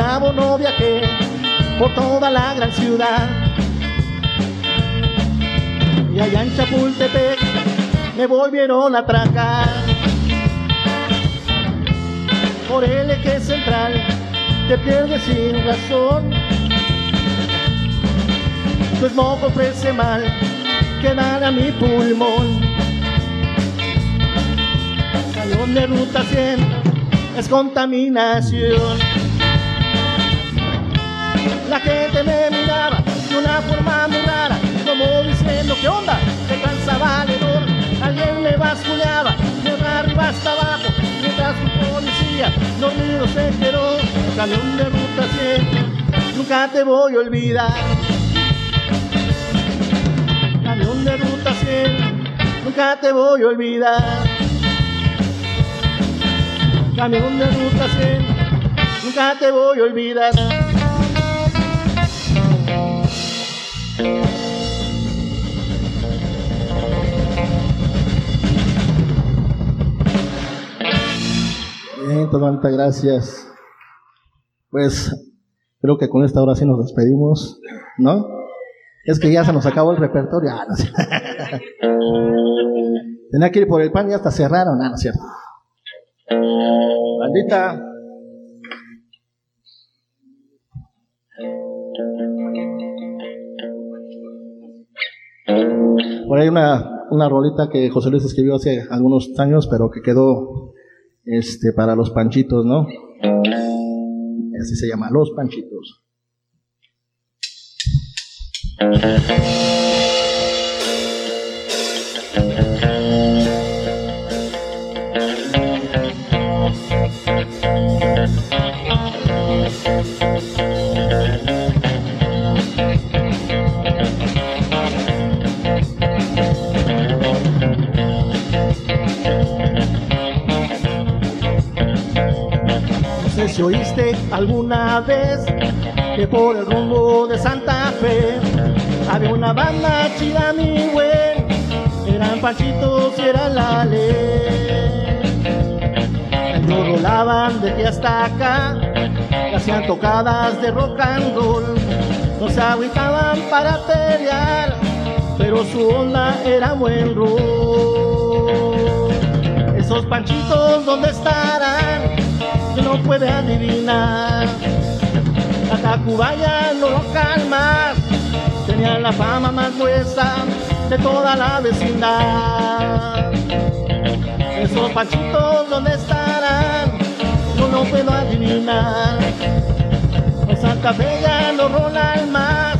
Abono viajé por toda la gran ciudad. Y allá en Chapultepec me volvieron a atracar. Por el eje central te pierdes sin razón. Tu smog ofrece mal que dan a mi pulmón. Camión de ruta 100 es contaminación. Una forma muy rara, como diciendo, ¿qué onda? ¿Qué cansa valedor? Alguien me basculeaba de arriba hasta abajo, mientras un policía dormido se quedó. Camión de ruta 100, nunca te voy a olvidar. Camión de ruta 100, nunca te voy a olvidar. Camión de ruta 100, nunca te voy a olvidar. Tonalita, gracias. Pues creo que con esta hora sí nos despedimos, ¿no? Es que ya se nos acabó el repertorio. Ah, no cierto. Tenía que ir por el pan y hasta cerraron. Ah, no es cierto. Bandita. Por ahí una, una rolita que José Luis escribió hace algunos años, pero que quedó este, para los panchitos, ¿no? Así se llama, los panchitos. Si oíste alguna vez que por el rumbo de Santa Fe había una banda chida, mi güey. Eran panchitos y era la ley. Ellos rolaban de aquí hasta acá, hacían tocadas de rock and roll. No se agüitaban para pelear, pero su onda era buen roll. Esos panchitos, ¿dónde estarán? No puede adivinar. La Tacubaya no lo calma, tenía la fama más gruesa de toda la vecindad. Esos panchitos, ¿dónde estarán? No lo puedo adivinar. En Santa Fe ya no rolan más,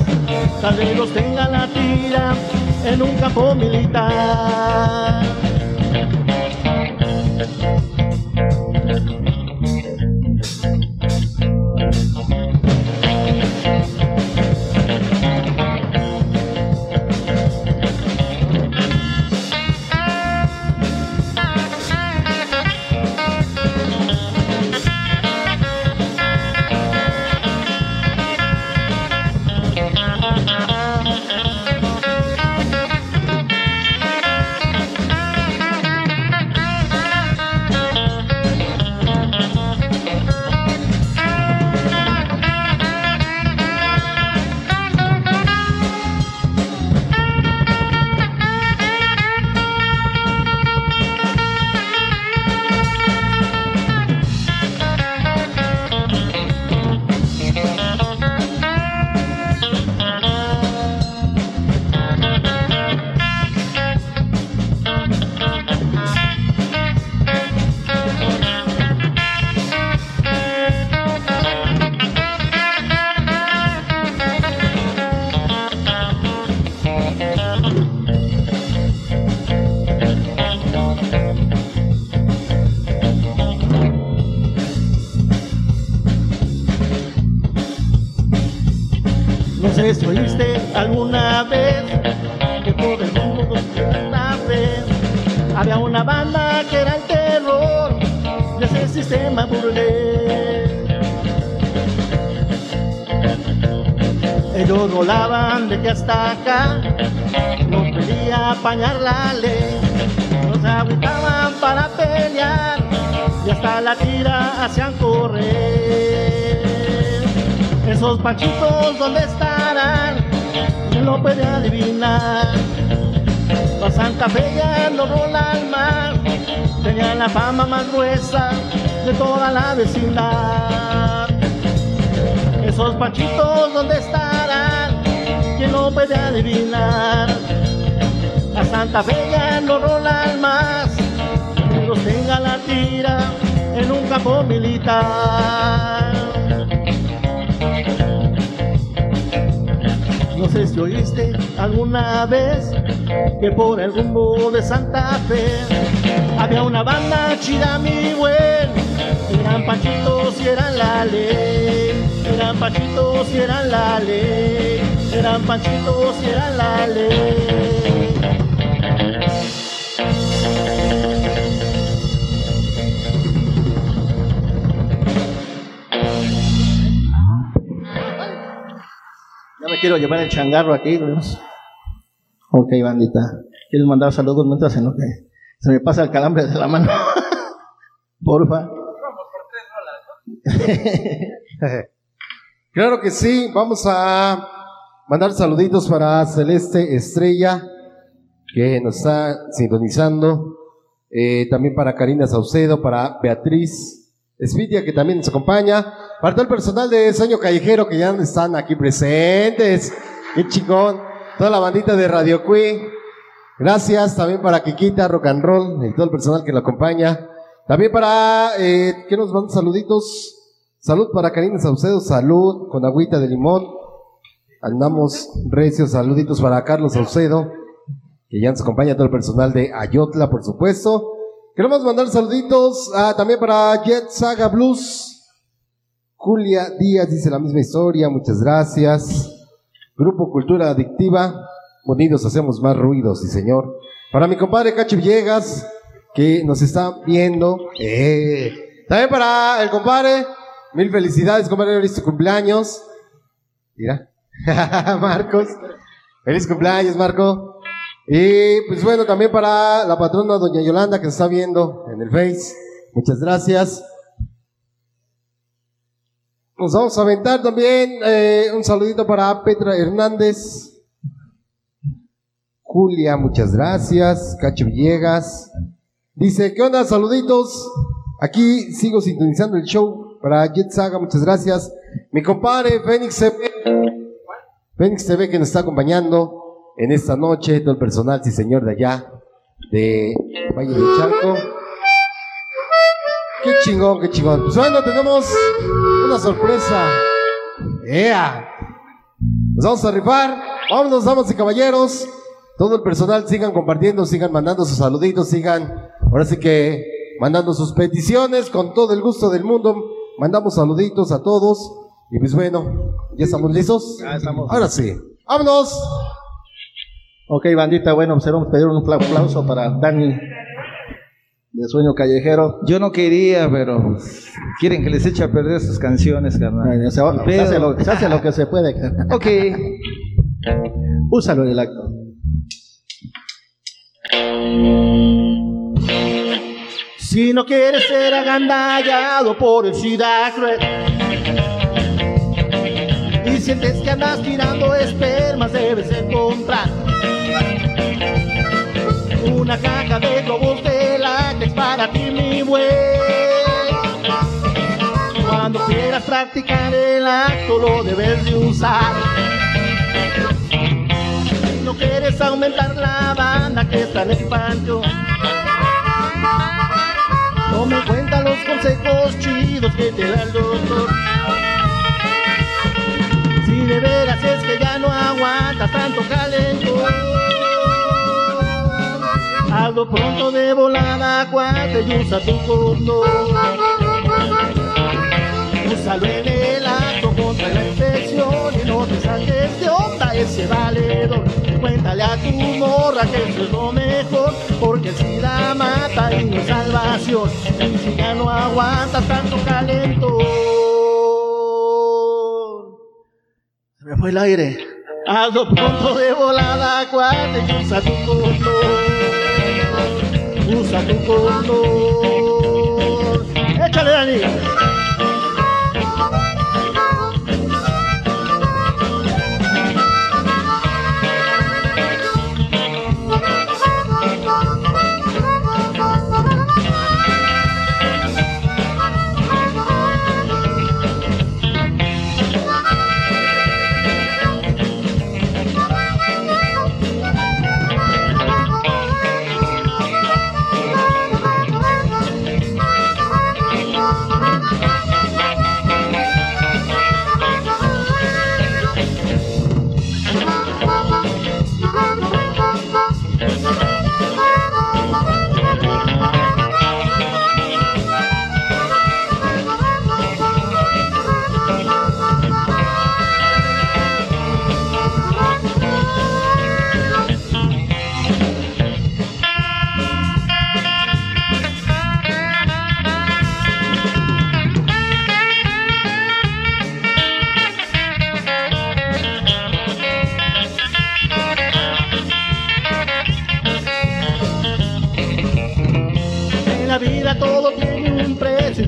tal los tenga la tira en un campo militar. Ellos rolaban de que hasta acá no quería apañar la ley. No se agüitaban para pelear y hasta la tira hacían correr. Esos panchitos, ¿dónde estarán? No lo puede adivinar. La Santa Fe ya no rola al mar, tenía la fama más gruesa de toda la vecindad. Esos panchitos, ¿dónde estarán? ¿Quién lo puede adivinar? La Santa Fe ya no rolan más, los tenga la tira en un campo militar. No sé si oíste alguna vez que por el rumbo de Santa Fe había una banda chida, mi buen. Eran panchitos y eran la ley. Eran panchitos y eran la ley. Eran panchitos y eran la ley. Ya me quiero llevar el changarro aquí. ¿no? Ok, bandita. ¿Quieres mandar saludos mientras en lo que se me pasa el calambre de la mano? Porfa. Claro que sí, vamos a mandar saluditos para Celeste Estrella, que nos está sintonizando. Eh, también para Karina Saucedo, para Beatriz Espitia, que también nos acompaña. Para todo el personal de Sueño Callejero, que ya están aquí presentes. Qué chingón. Toda la bandita de Radio Cui. Gracias también para Kikita, Rock and Roll, y todo el personal que lo acompaña. También para, eh, ¿qué nos mandan saluditos? Salud para Karina Saucedo, salud con agüita de limón. Andamos recios, saluditos para Carlos Saucedo, que ya nos acompaña todo el personal de Ayotla, por supuesto. Queremos mandar saluditos ah, también para Jet Saga Blues. Julia Díaz dice la misma historia, muchas gracias. Grupo Cultura Adictiva, unidos hacemos más ruidos, sí señor. Para mi compadre Cacho Villegas, que nos está viendo. Eh. También para el compadre, mil felicidades, compadre, feliz cumpleaños. Mira, Marcos, feliz cumpleaños, Marco. Y pues bueno, también para la patrona doña Yolanda que nos está viendo en el Face. Muchas gracias. Nos vamos a aventar también eh, un saludito para Petra Hernández. Julia, muchas gracias. Cacho Villegas. Dice, ¿qué onda? Saluditos. Aquí sigo sintonizando el show para Jet Saga, muchas gracias. Mi compadre Fénix Fénix TV que nos está acompañando en esta noche, todo el personal, sí señor, de allá, de Valle de Charco. Qué chingón, qué chingón. Pues bueno, tenemos una sorpresa. ¡Ea! Nos vamos a rifar. Vámonos, damas y caballeros. Todo el personal sigan compartiendo, sigan mandando sus saluditos, sigan, ahora sí que mandando sus peticiones con todo el gusto del mundo. Mandamos saluditos a todos. Y pues bueno, ¿ya estamos listos? Ya estamos. Ahora sí. ¡Vámonos! Ok, bandita, bueno, pues vamos a pedir un apla- aplauso para Dani de Sueño Callejero. Yo no quería, pero quieren que les eche a perder sus canciones, carnal. Se, se hace lo, se hace lo que se puede. Ok. Úsalo en el acto. Si no quieres ser agandallado por el SIDA cruel sientes que andas tirando espermas, debes encontrar una caja de globos de látex para ti, mi buen. Cuando quieras practicar el acto, lo debes de usar. Si no quieres aumentar la banda que está en el panteón. Toma en cuenta los consejos chidos que te da el doctor. Si de veras es que ya no aguantas tanto calentón, hazlo pronto de volada, cuate y usa tu condón. Úsalo en el acto contra la infección y no te saques de onda ese valedor. Cuéntale a tu morra que eso es lo mejor, porque el SIDA mata y no salvación. Y si ya no aguantas tanto calentón, me fue el aire. hazlo pronto de volada, cuate usa tu condón. usa tu condón. Échale, Dani.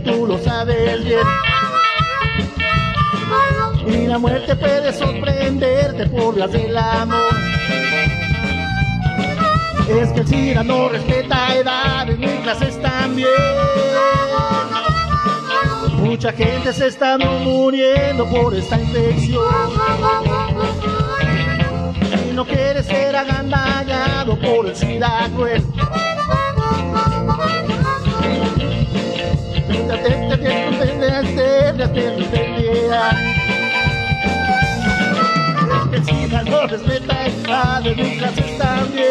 Tú lo sabes bien. Y la muerte puede sorprenderte por las del amor. Es que el SIDA no respeta edades ni clases también. Mucha gente se está muriendo por esta infección. Y no quiere ser agandallado por el SIDA cruel. El SIDA no respeta edades ni clases también.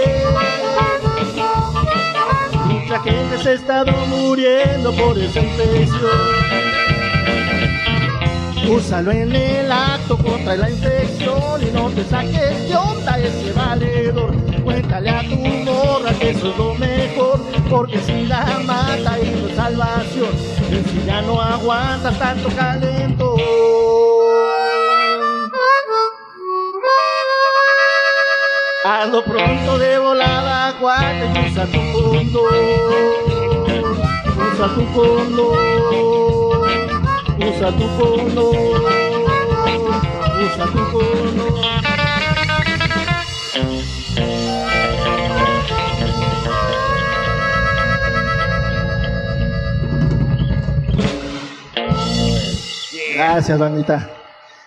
Mucha gente se ha estado muriendo por esa infección. Úsalo en el acto contra la infección y no te saques de onda ese valedor. Cuéntale a tu morra que eso es lo mejor, porque si la mata y es salvación, y si ya no aguantas tanto calentón. Hazlo pronto de volada, aguanta y usa tu condón. Usa tu condón. Usa tu condón. Usa tu condón. Gracias, bandita.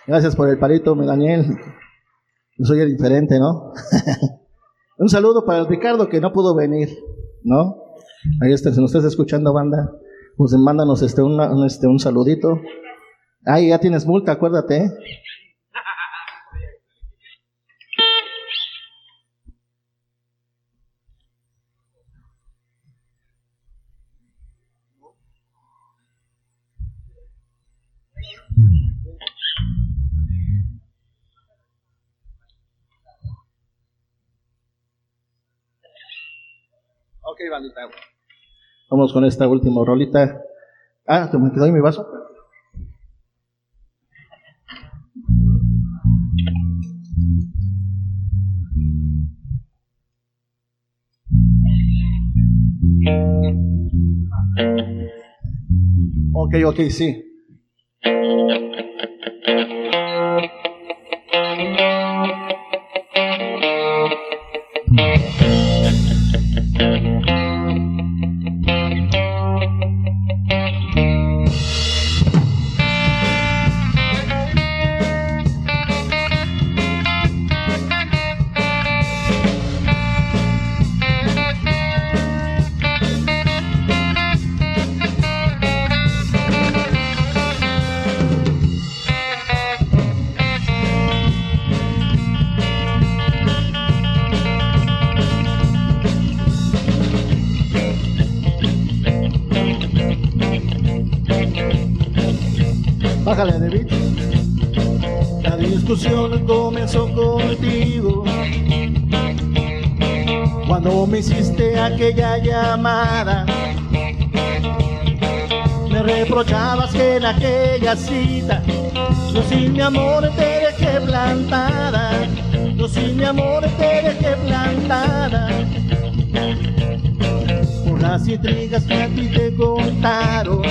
Gracias por el palito, mi Daniel. Soy el diferente, ¿no? Un saludo para el Ricardo que no pudo venir, ¿no? Ahí está, si nos estás escuchando, banda, pues mándanos este, una- un, este, un saludito. Ay, ya tienes multa, acuérdate. ¿eh? Bandita. Vamos con esta última rolita. Ah, ¿te me quedó mi vaso? Ok, ok, sí. Discusión comenzó contigo cuando me hiciste aquella llamada. Me reprochabas que en aquella cita yo sin mi amor te dejé plantada. Yo sin mi amor te dejé plantada. Por las intrigas que a ti te contaron,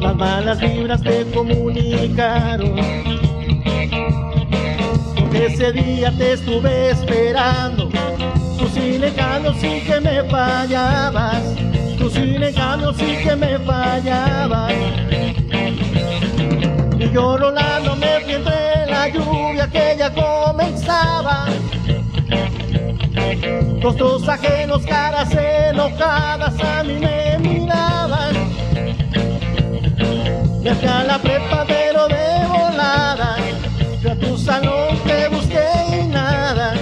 las malas vibras te comunicaron. Ese día te estuve esperando, tú sin engaño sí que me fallabas, tú sin engaño sí que me fallabas. Y yo rolando me fui entre la lluvia que ya comenzaba. Rostros ajenos, caras enojadas a mí me miraban. Fui a la prepa pero de volada. Fui a tu salón, te busqué y nada.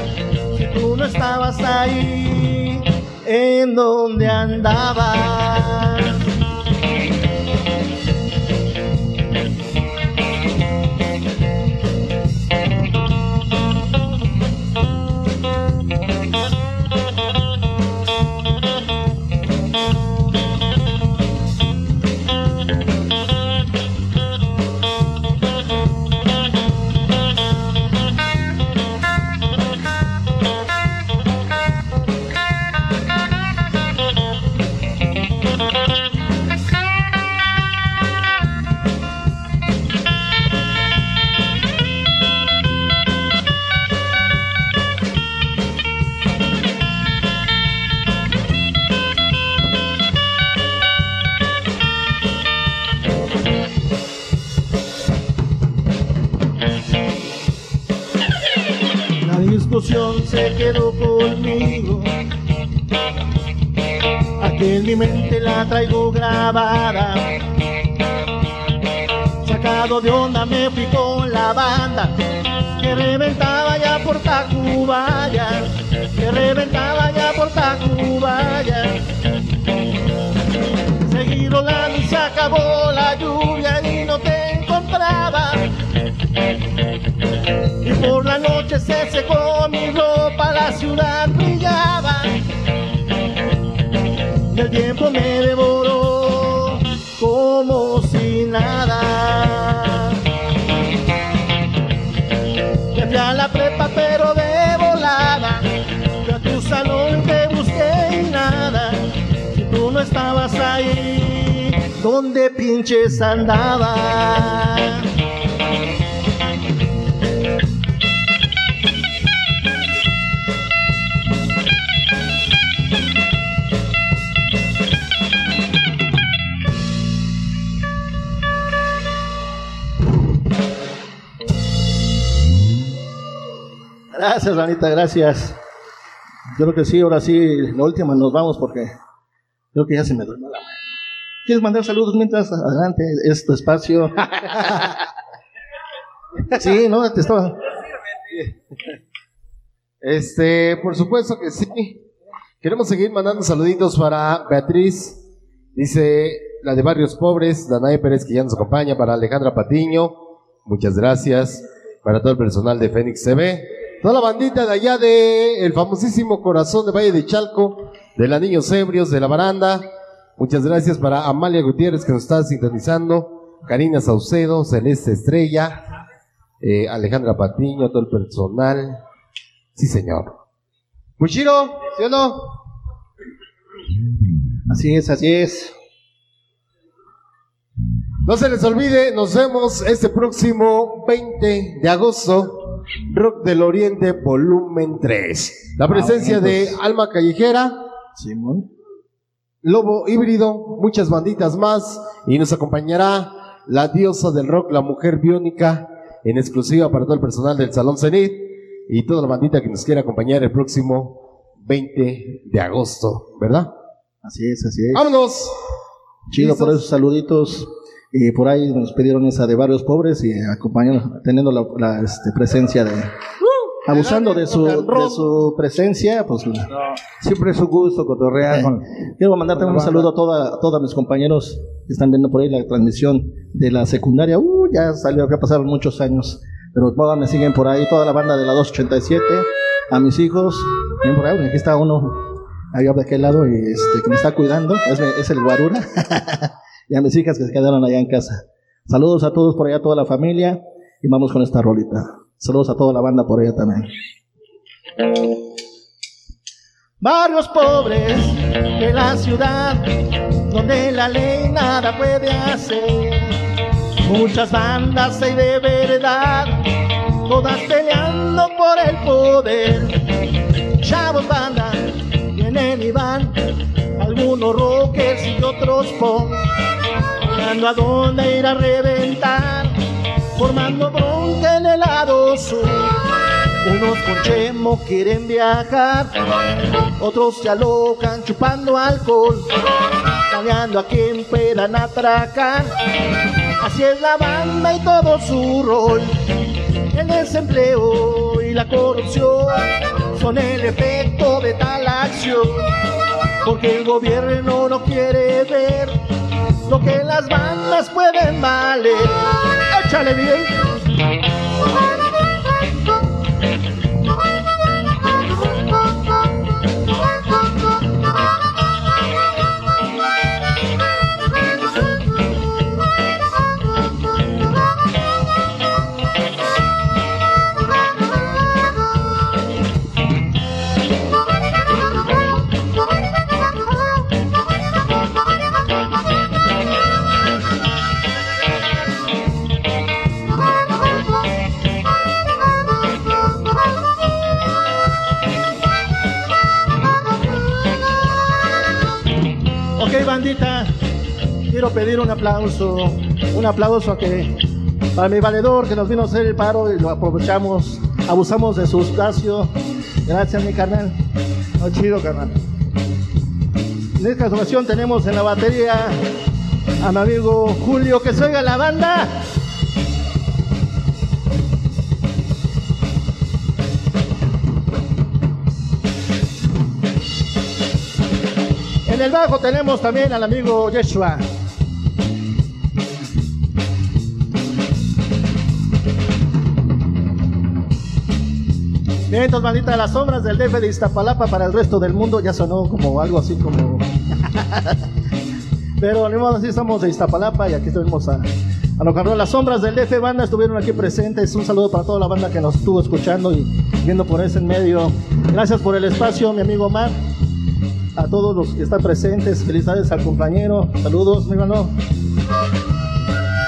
Si tú no estabas ahí, ¿en dónde andabas? Traigo grabada. Sacado de onda me fui con la banda. Que reventaba ya por Tacubaya. Que reventaba ya por Tacubaya. Seguí rolando y se acabó la lluvia y no te encontraba. Y por la noche se secó mi ropa, la ciudad ¿dónde pinches andaba? Gracias, Anita, gracias. Yo creo que sí, ahora sí, la última nos vamos porque creo que ya se me mano. ¿Quieres mandar saludos mientras adelante es tu espacio? sí, no, te estaba. Este, por supuesto que sí. Queremos seguir mandando saluditos para Beatriz, dice la de Barrios Pobres, Danae Pérez que ya nos acompaña, para Alejandra Patiño, muchas gracias, para todo el personal de Fénix TV, toda la bandita de allá de el famosísimo corazón de Valle de Chalco, de la Niños Ebrios, de la Baranda, muchas gracias para Amalia Gutiérrez que nos está sintonizando, Karina Saucedo, Celeste Estrella, eh, Alejandra Patiño, todo el personal, sí señor. Mushiro, ¿sí o no? Así es, así es. No se les olvide, nos vemos este próximo 20 de agosto, Rock del Oriente, volumen 3. La presencia de Alma Callejera, Simón. Lobo Híbrido, muchas banditas más, y nos acompañará la diosa del rock, la mujer biónica, en exclusiva para todo el personal del Salón Cenit, y toda la bandita que nos quiera acompañar el próximo 20 de agosto, ¿verdad? Así es, así es. ¡Vámonos! Chido ¿Listos? por esos saluditos. Y por ahí nos pidieron esa de Barrios Pobres y acompañando, teniendo la, la, este, presencia de. Abusando de su, de su presencia, pues siempre es un gusto cotorrear. con- Quiero mandar también un saludo a, toda, a todos mis compañeros que están viendo por ahí la transmisión de la secundaria. Uh, ya salió, que pasaron muchos años, pero todas me siguen por ahí, toda la banda de la 287, a mis hijos, ven por ahí, aquí está uno allá de aquel lado y este, que me está cuidando, es, es el guarura, y a mis hijas que se quedaron allá en casa. Saludos a todos por allá, a toda la familia, y vamos con esta rolita. Saludos a toda la banda por allá también. Barrios pobres de la ciudad, donde la ley nada puede hacer. Muchas bandas hay de verdad, todas peleando por el poder. Chavos bandas, vienen y van, algunos rockers y otros pop, mirando a dónde ir a reventar, formando bronca en el lado sur. Unos con chemo quieren viajar, otros se alocan chupando alcohol, planeando a quien puedan atracar. Así es la banda y todo su rol. El desempleo y la corrupción son el efecto de tal acción. Porque el gobierno no quiere ver lo que las bandas pueden valer. Échale bien. Bandita, quiero pedir un aplauso, un aplauso a que, para mi valedor que nos vino a hacer el paro y lo aprovechamos, abusamos de su espacio. Gracias, mi carnal. Chido, carnal. En esta ocasión tenemos en la batería a mi amigo Julio, que se oiga la banda. El bajo tenemos también al amigo Yeshua. Bien, entonces, bandita, las sombras del DF de Iztapalapa para el resto del mundo ya sonó como algo así como. Pero ni modo, así somos de Iztapalapa y aquí estuvimos a, a lo habló. Las sombras del DF Banda estuvieron aquí presentes. Un saludo para toda la banda que nos estuvo escuchando y viendo por ese en medio. Gracias por el espacio, mi amigo Omar a todos los que están presentes. Felicidades al compañero. Saludos, mi hermano.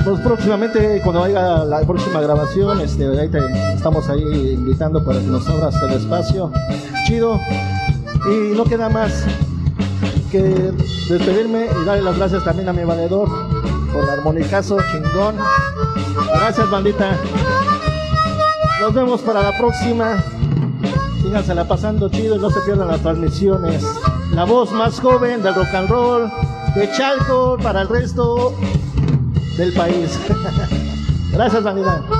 Pues próximamente, cuando haya la próxima grabación, este, ahí te- estamos ahí invitando para que nos abras el espacio. Chido. Y no queda más que despedirme y darle las gracias también a mi valedor por el armonicazo chingón. Gracias, bandita. Nos vemos para la próxima. Sígansela pasando chido y no se pierdan las transmisiones. La voz más joven del rock and roll de Chalco para el resto del país. Gracias, bandita.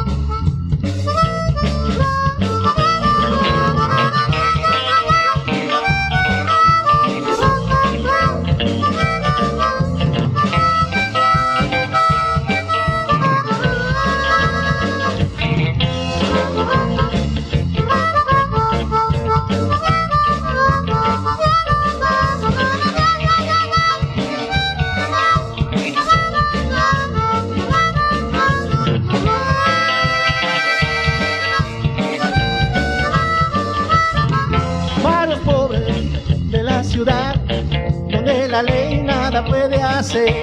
Puede hacer.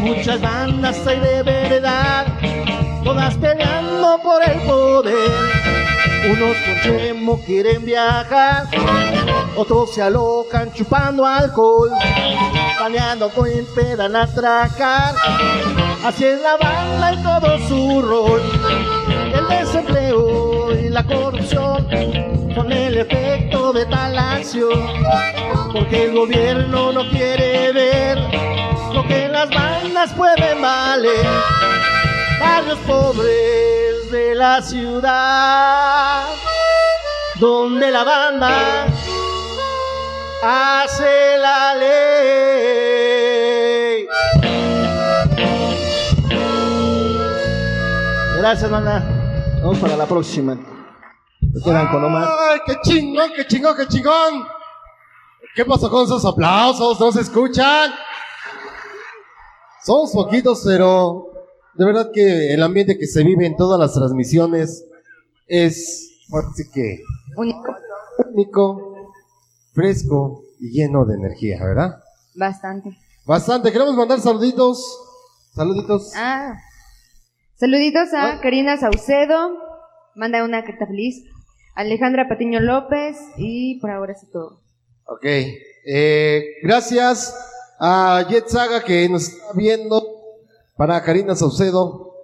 Muchas bandas hay de verdad, todas peleando por el poder. Unos con chemo quieren viajar, otros se alocan chupando alcohol, planeando con impedan atracar. Así es la banda y todo su rol. El desempleo y la corrupción son el efecto de tal acción. Porque el gobierno no quiere ver lo que las bandas pueden valer. Barrios pobres de la ciudad, donde la banda hace la ley. Gracias, banda. Vamos para la próxima. Se quedan con Omar. ¡Ay, qué chingón, qué chingón, qué chingón! ¿Qué pasó con esos aplausos? ¿No se escuchan? Somos poquitos, pero de verdad que el ambiente que se vive en todas las transmisiones es, así que, Único. único. fresco y lleno de energía, ¿verdad? Bastante. Bastante. Queremos mandar saluditos. Saluditos. Ah. Saluditos a Karina Saucedo. Manda una carta feliz. Alejandra Patiño López. Y por ahora es todo. Ok. Eh, gracias a Jet Saga que nos está viendo. Para Karina Saucedo.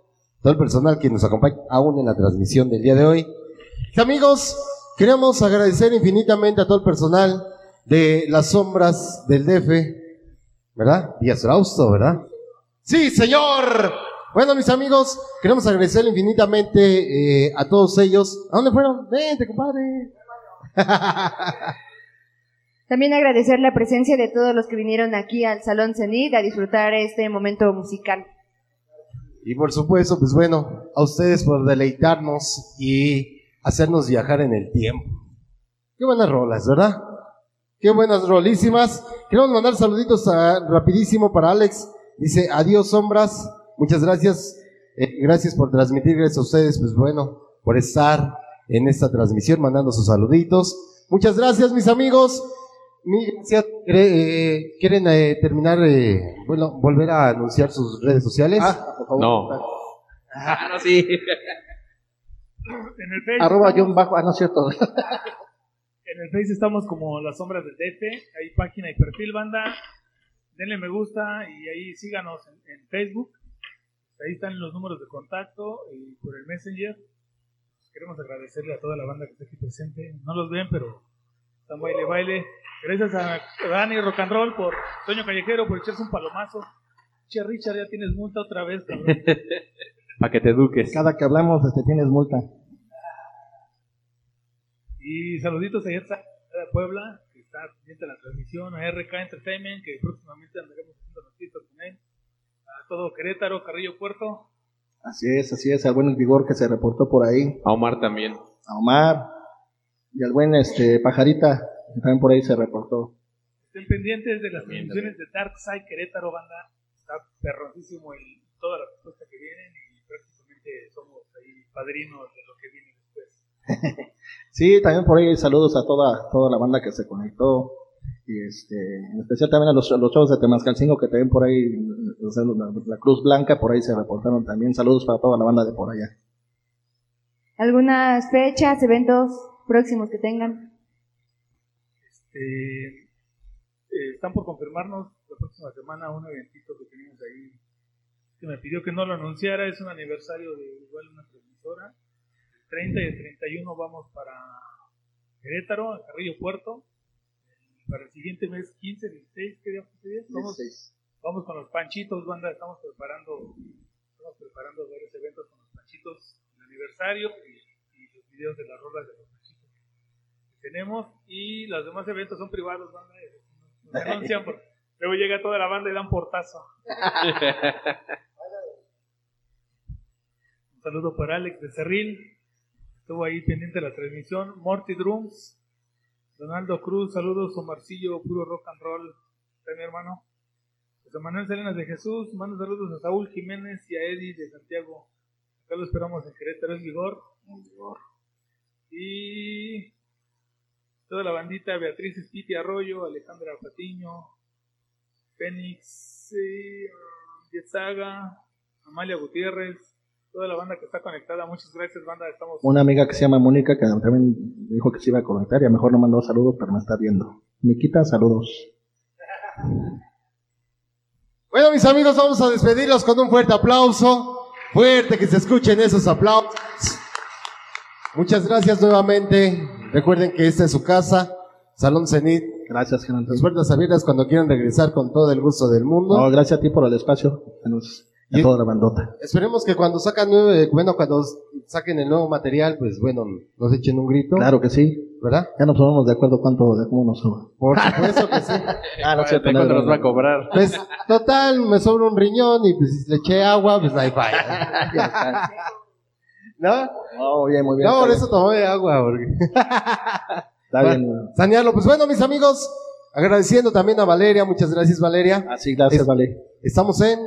Todo el personal que nos acompaña aún en la transmisión del día de hoy. Amigos, queremos agradecer infinitamente a todo el personal de las sombras del DF, ¿verdad? Díaz Rausto, ¿verdad? Sí, señor. Bueno, mis amigos, queremos agradecer infinitamente eh, a todos ellos. ¿A dónde fueron? Vente, compadre. También agradecer la presencia de todos los que vinieron aquí al Salón Cenit a disfrutar este momento musical. Y por supuesto, pues bueno, a ustedes por deleitarnos y hacernos viajar en el tiempo. Qué buenas rolas, ¿verdad? Qué buenas rolísimas. Queremos mandar saluditos a- rapidísimo para Alex. Dice, adiós sombras. Muchas gracias. Eh, gracias por transmitir, gracias a ustedes, pues bueno, por estar en esta transmisión, mandando sus saluditos. Muchas gracias, mis amigos. Gracias. Eh, ¿Quieren eh, terminar, eh, bueno, volver a anunciar sus redes sociales? Ah, por favor. No. Ah, no, sí. En el Face, Arroba estamos- John Bajo. Ah, no es cierto. En el Face estamos como Las Sombras del DF. Hay página y perfil, banda. Denle me gusta y ahí síganos en, en Facebook. Ahí están los números de contacto y por el Messenger. Queremos agradecerle a toda la banda que está aquí presente. No los ven, pero están baile, baile. Gracias a Dani Rock and Roll por Toño Callejero por echarse un palomazo. Che, Richard, ya tienes multa otra vez, cabrón. Para que te eduques. Cada que hablamos, este, tienes multa. Y saluditos a Yetza de Puebla, que está pendiente de la transmisión, a RK Entertainment, que próximamente andaremos haciendo noticias con él, todo Querétaro, Carrillo Puerto, Así es, así es. Al buen Vigor que se reportó por ahí. A Omar también. A Omar. Y al buen este, Pajarita, que también por ahí se reportó. estén pendientes de las También, transmisiones de Darkside Querétaro, banda, está perrosísimo el, toda la respuesta que vienen y prácticamente somos ahí padrinos de lo que viene después. Sí, también por ahí saludos a toda, toda la banda que se conectó. Y este, en especial también a los, a los chavos de Temascalcingo que también por ahí, o sea, la, la Cruz Blanca, por ahí se reportaron también. Saludos para toda la banda de por allá. ¿Algunas fechas, eventos próximos que tengan? Este, eh, están por confirmarnos la próxima semana un eventito que tenemos ahí que me pidió que no lo anunciara, es un aniversario de igual una transmisora. El 30 y el 31 vamos para Querétaro, a Carrillo Puerto. Para el siguiente mes, 15, 16, ¿qué día ese día? Vamos, vamos con los panchitos, banda, estamos preparando, estamos preparando varios eventos con los panchitos, el aniversario y, y los videos de las rolas de los panchitos que tenemos. Y los demás eventos son privados, banda, nos anuncian, porque luego llega toda la banda y dan portazo. Un saludo para Alex de Cerril. Estuvo ahí pendiente de la transmisión. Morty Drums. Donaldo Cruz. Saludos. Omarcillo. Puro rock and roll. Está mi hermano. José Manuel Salinas de Jesús. Mando saludos a Saúl Jiménez y a Eddie de Santiago. Acá lo esperamos en Querétaro. Es Vigor. Y toda la bandita. Beatriz Espiti Arroyo. Alejandra Patiño. Fénix. Eh, Yetzaga. Amalia Gutiérrez. Toda la banda que está conectada. Muchas gracias, banda. Estamos Una amiga que se llama Mónica que también dijo que se iba a conectar y a lo mejor no mandó saludos, pero me está viendo. Nikita, saludos. Bueno, mis amigos, vamos a despedirlos con un fuerte aplauso. Fuerte, que se escuchen esos aplausos. Muchas gracias nuevamente. Recuerden que esta es su casa, Salón Cenit. Gracias, Gerardo. Las puertas abiertas cuando quieran regresar con todo el gusto del mundo. No, gracias a ti por el espacio. Nos- a Y- toda la bandota. Esperemos que cuando sacan nueve, bueno, cuando saquen el nuevo material, pues bueno, nos echen un grito. Claro que sí. ¿Verdad? Ya nos ponemos de acuerdo cuánto, de cómo nos suba. Por supuesto que sí. Ah, no ¿De cuánto no, nos no, va a cobrar? Pues, total, me sobra un riñón y pues le eché agua, pues ahí falla. ¿No? No, bien, muy bien. No, por eso tomé agua, porque... Está bien. Sanearlo. Pues bueno, mis amigos, agradeciendo también a Valeria, muchas gracias Valeria. Así, gracias, Es- vale. Estamos en...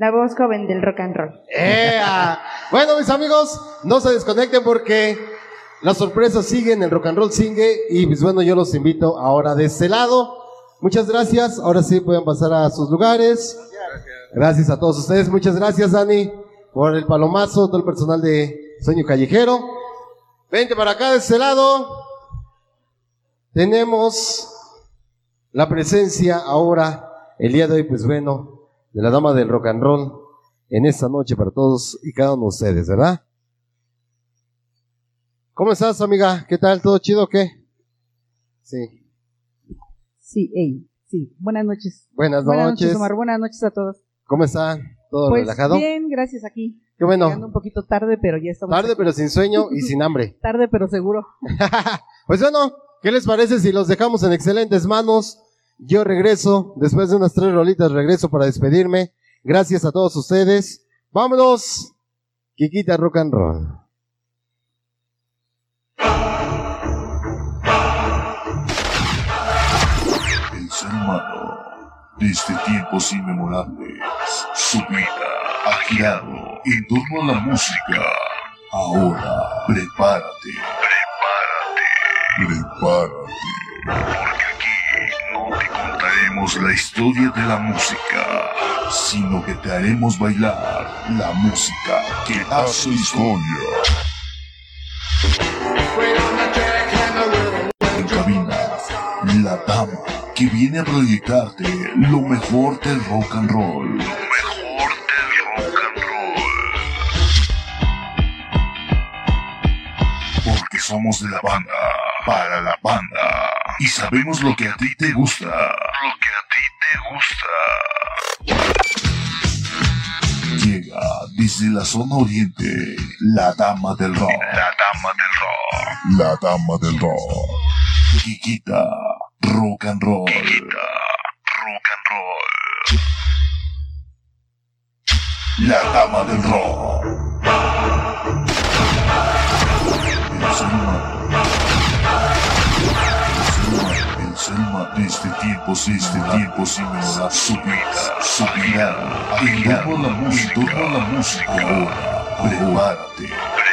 La voz joven del rock and roll. ¡Ea! Bueno, mis amigos, no se desconecten porque Las sorpresas siguen, el rock and roll sigue y pues bueno, yo los invito ahora de este lado. Muchas gracias. Ahora sí pueden pasar a sus lugares. Gracias a todos ustedes. Muchas gracias, Dani, por el palomazo, todo el personal de Sueño Callejero. Vente para acá de este lado. Tenemos la presencia ahora, el día de hoy, pues bueno, de la dama del rock and roll en esta noche para todos y cada uno de ustedes, ¿verdad? ¿Cómo estás, amiga? ¿Qué tal? ¿Todo chido o qué? Sí. Sí, ey, sí. Buenas noches. Buenas Buenas noches. noches, Omar. Buenas noches a todos. ¿Cómo están? ¿Todo Pues relajado? bien, gracias aquí. Qué bueno. Llegando un poquito tarde, pero ya estamos. Tarde aquí. pero sin sueño y sin hambre. Tarde, pero seguro. Pues bueno, ¿qué les parece si los dejamos en excelentes manos? Yo regreso, después de unas tres rolitas regreso para despedirme. Gracias a todos ustedes. Vámonos. Kikita Rock and Roll. El ser humano, desde tiempos inmemorables, su vida ha girado en torno a la música. Ahora, prepárate. Prepárate. Prepárate. Contaremos la historia de la música, sino que te haremos bailar la música que hace historia. En cabina, la dama que viene a proyectarte lo mejor del rock. Lo mejor del rock and roll. Porque somos de la banda, para la banda. Y sabemos lo que a ti te gusta. Lo que a ti te gusta. Llega desde la zona oriente, la dama del rock. La dama del rock. La dama del rock. Kikita, rock and roll. Kikita, rock and roll. La dama del rock. El humano desde desde tiempos inmemorables. Su vida, su vida, en torno a la música, en a la música. Ahora, prepárate.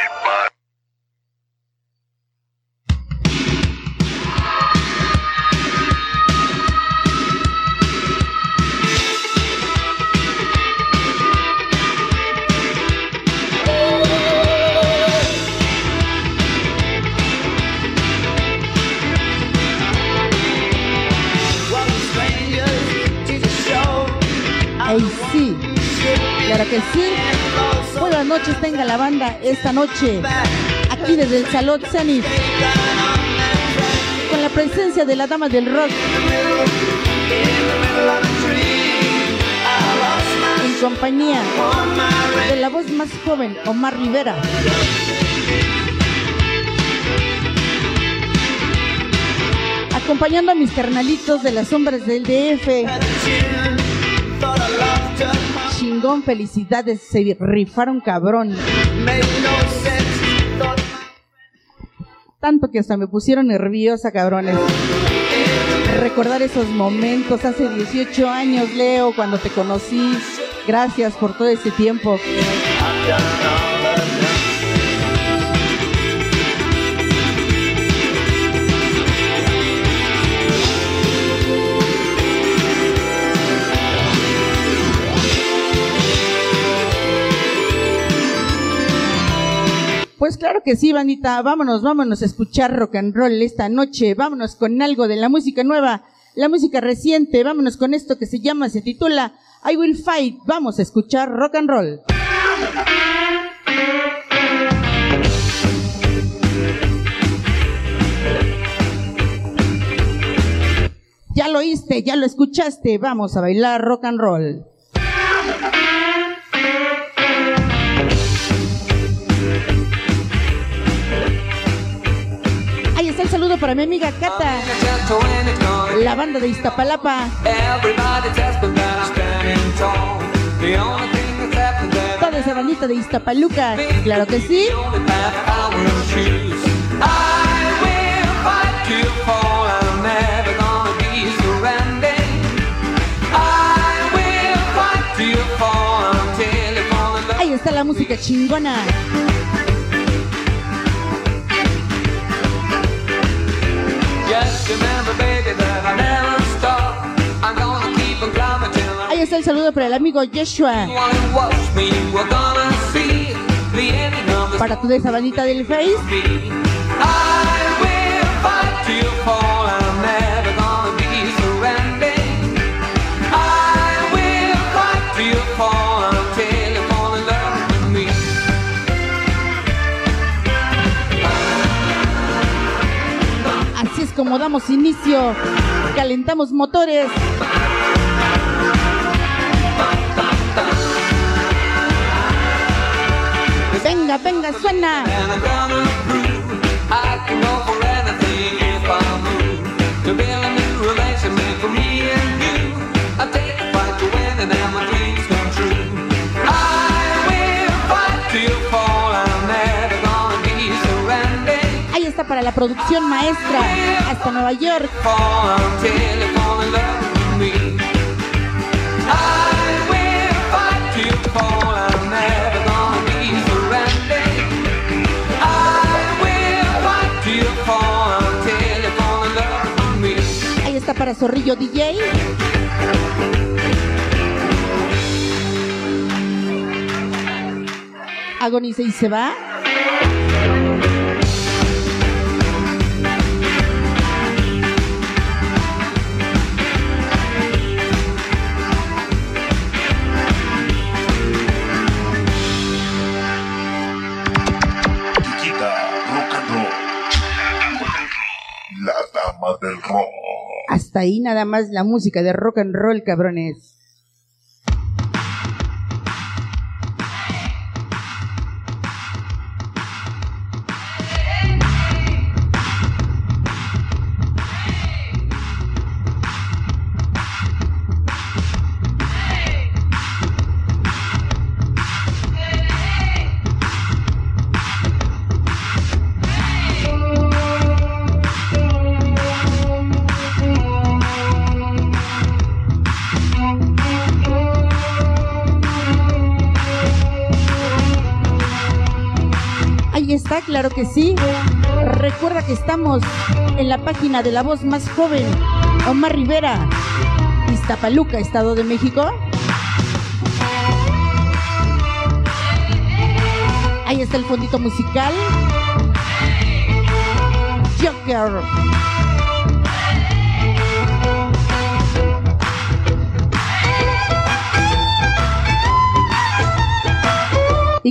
Que sí. Buenas noches, tenga la banda esta noche. Aquí desde el Salón Zenith. Con la presencia de la dama del rock. En compañía de la voz más joven, Omar Rivera. Acompañando a mis carnalitos de las sombras del DF. Chingón, felicidades, se rifaron cabrón. Tanto que hasta me pusieron nerviosa, cabrones. Recordar esos momentos, hace 18 años, Leo, cuando te conocí. Gracias por todo ese tiempo. Pues claro que sí, bandita. Vámonos, vámonos a escuchar rock and roll esta noche. Vámonos con algo de la música nueva, la música reciente. Vámonos con esto que se llama, se titula I Will Fight. Vamos a escuchar rock and roll. Ya lo oíste, ya lo escuchaste. Vamos a bailar rock and roll. El saludo para mi amiga Cata, la banda de Iztapalapa, toda esa bandita de Iztapaluca, claro que sí. Ahí está la música chingona. Ahí está el saludo para el amigo Joshua. Para tu desabanita del Face. Como damos inicio. Calentamos motores. Venga, venga, suena. Producción maestra hasta Nueva York. Ahí está para Zorrillo DJ. Agoniza y se va. Hasta ahí nada más la música de rock and roll, cabrones. En la página de la voz más joven, Omar Rivera, Iztapaluca, Estado de México. Ahí está el fondito musical. Joker.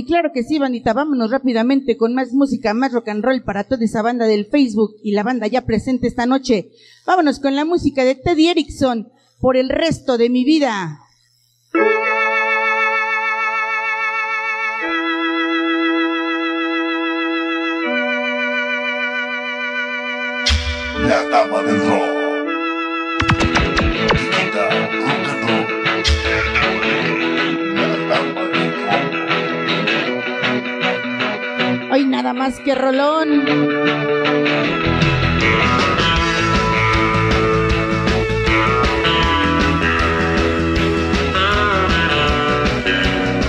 Claro que sí, bandita, vámonos rápidamente con más música, más rock and roll para toda esa banda del Facebook y la banda ya presente esta noche. Vámonos con la música de Teddy Erickson por el resto de mi vida. La dama del rock. Hoy nada más que rolón.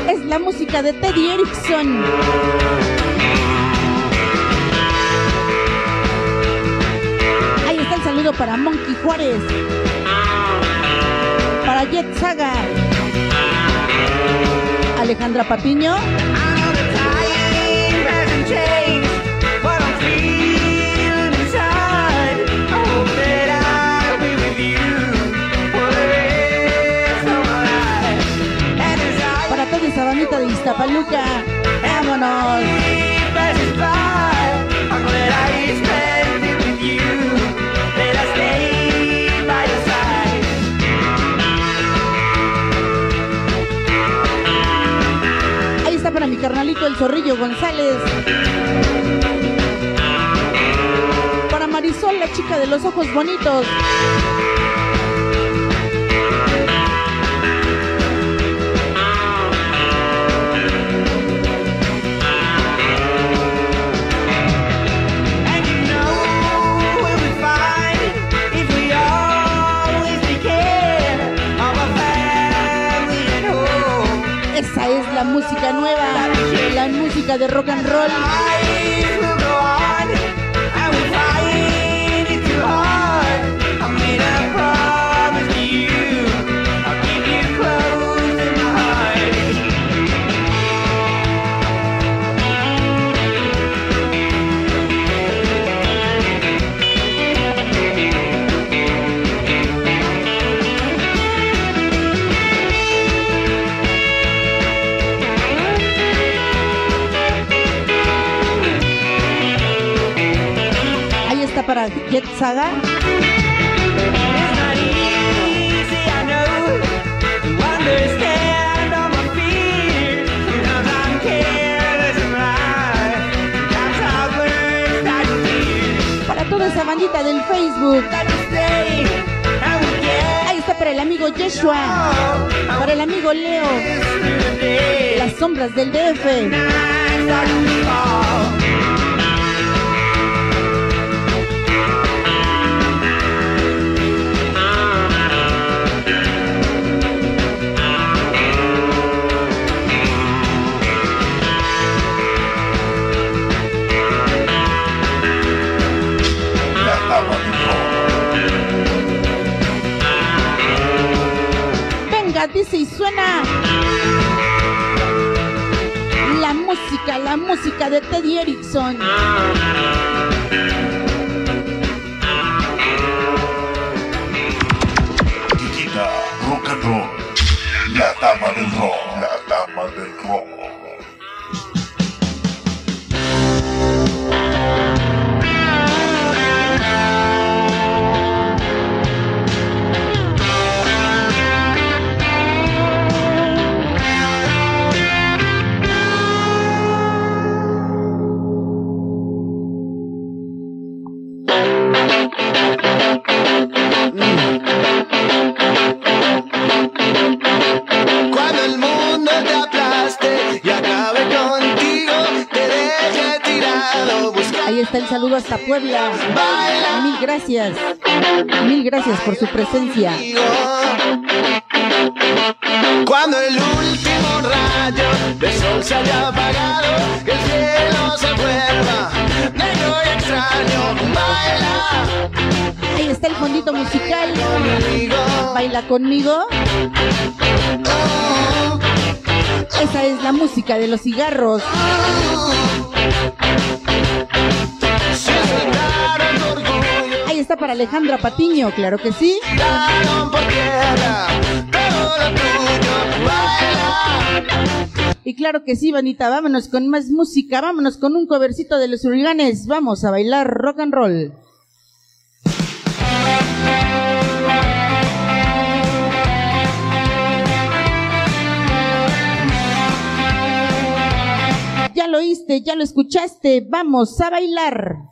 Es la música de Teddy Erickson. Ahí está el saludo para Monkey Juárez. Para Jet Saga. Alejandra Patiño. Iztapaluca. Vámonos. Ahí está para mi carnalito el zorrillo González. Para Marisol, la chica de los ojos bonitos. La música nueva, la música de rock and roll. Saga. Para toda esa bandita del Facebook. Ahí está para el amigo Yeshua. Para el amigo Leo. Las sombras del DF. Y suena. La música, la música de Teddy Erickson. Kikita, rock and roll. La dama del rock. Gracias. Mil gracias por su presencia. Cuando el último rayo del sol se haya apagado, que el cielo se vuelva negro y extraño, baila Ahí está el fondito musical. Baila conmigo. Esa es la música de los cigarros. Para Alejandra Patiño, claro que sí. Y claro que sí, Vanita, vámonos con más música, vámonos con un covercito de los hurricanes, vamos a bailar rock and roll. Ya lo oíste, ya lo escuchaste, vamos a bailar.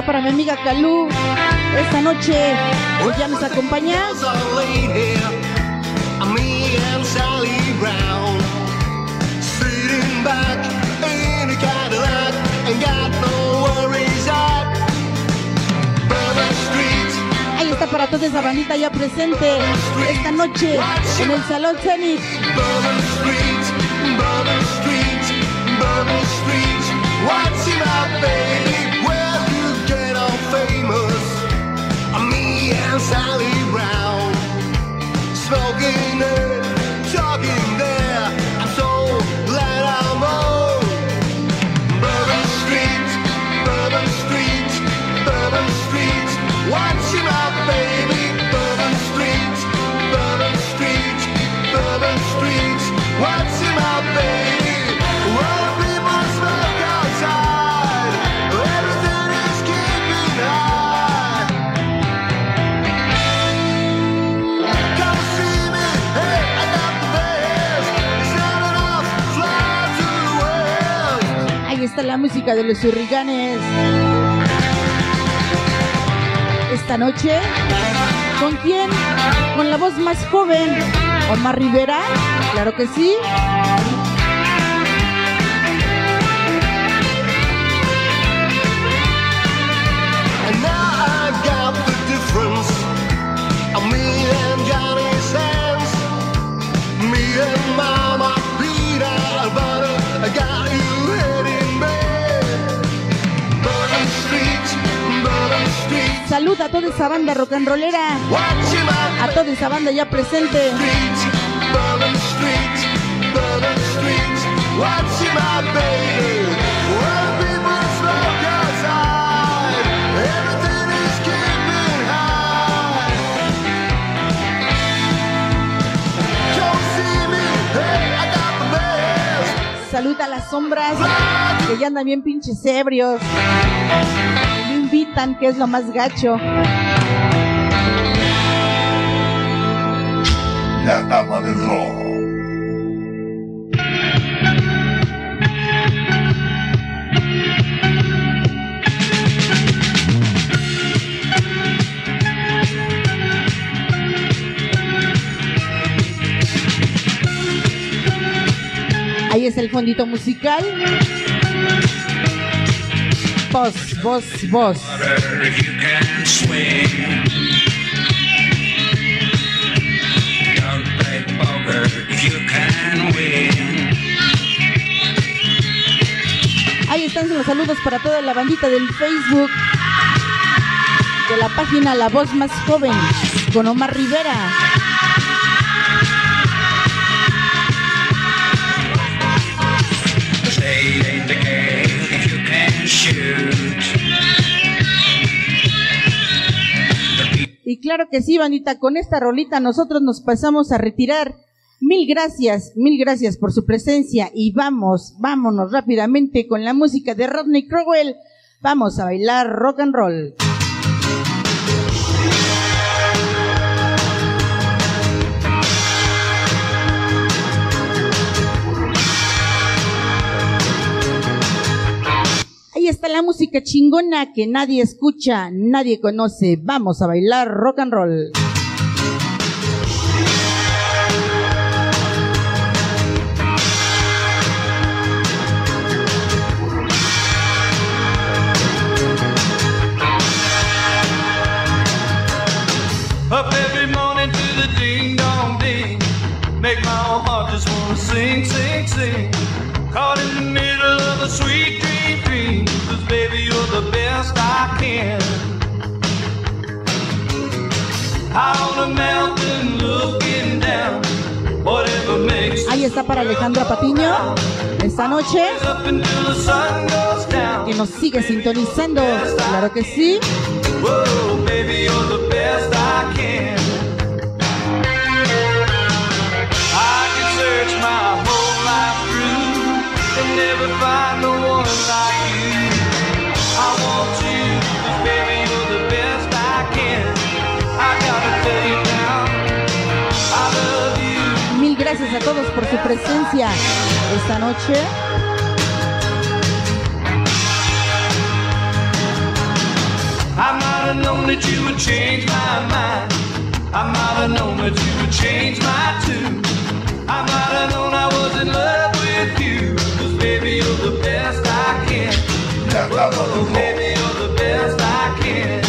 Está para mi amiga Calú. Esta noche hoy ya nos acompaña. Ahí está para toda esa bandita ya presente esta noche en el Salón Zenith. Bourbon Street, Bourbon Street. What's in my baby? again. West. Ahí está la música de los hurricanes. Esta noche, ¿con quién? Con la voz más joven, Omar Rivera, claro que sí. I Salud a toda esa banda rock and rollera. A toda esa banda ya presente. Salud a las sombras que ya andan bien pinches ebrios. Que es lo más gacho. La dama del rock. Ahí es el fondito musical. You can win. Ahí están los saludos para toda la bandita del Facebook. De la página La Voz Más Joven. Con Omar Rivera. Y claro que sí, bandita, con esta rolita nosotros nos pasamos a retirar. Mil gracias, mil gracias por su presencia y vamos, vámonos rápidamente con la música de Rodney Crowell. Vamos a bailar rock and roll. Está la música chingona que nadie escucha, nadie conoce. Vamos a bailar rock and roll. Baby, you're the best I can. On a mountain looking down. Whatever makes Ahí está para Alejandra Patiño. Esta noche. Que nos sigue sintonizando. Claro que sí. Whoa, baby, you're the best I todos por su presencia esta noche. I might have known that you would change my mind. I might have known that you would change my tune. I might have known I was in love with you. Cause baby, you're the best I can. Oh, baby, you're the best I can.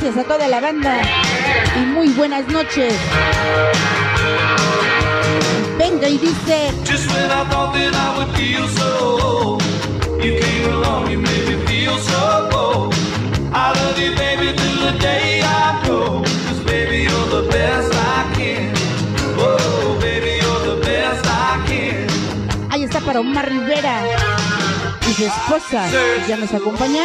Gracias a toda la banda y muy buenas noches. Venga y dice, Just when I thought that I would feel so you came along, you made me feel so bold. I love you, baby, till the day I go. Cause baby, you're the best I can. Oh, baby, you're the best I can. ahí está para Omar Rivera y su esposa, ya nos acompaña.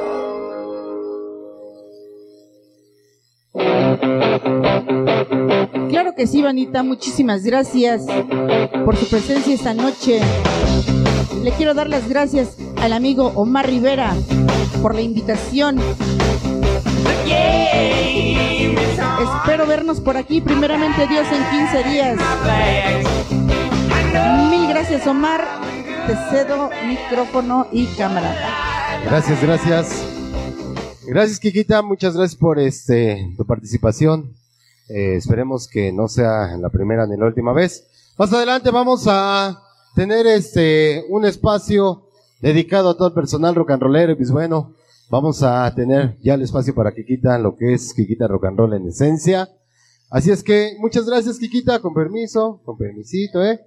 sí, Vanita, muchísimas gracias por su presencia esta noche. Le quiero dar las gracias al amigo Omar Rivera por la invitación. Espero vernos por aquí, primeramente Dios, en 15 días. Mil gracias, Omar. Te cedo micrófono y cámara. Gracias, gracias. Gracias, Kikita. Muchas gracias por este tu participación. Eh, esperemos que no sea la primera ni la última vez. Más adelante vamos a tener este un espacio dedicado a todo el personal rock and rollero y pues bueno, vamos a tener ya el espacio para Kikita, lo que es Kikita Rock and Roll en esencia. Así es que muchas gracias Kikita, con permiso, con permisito, eh.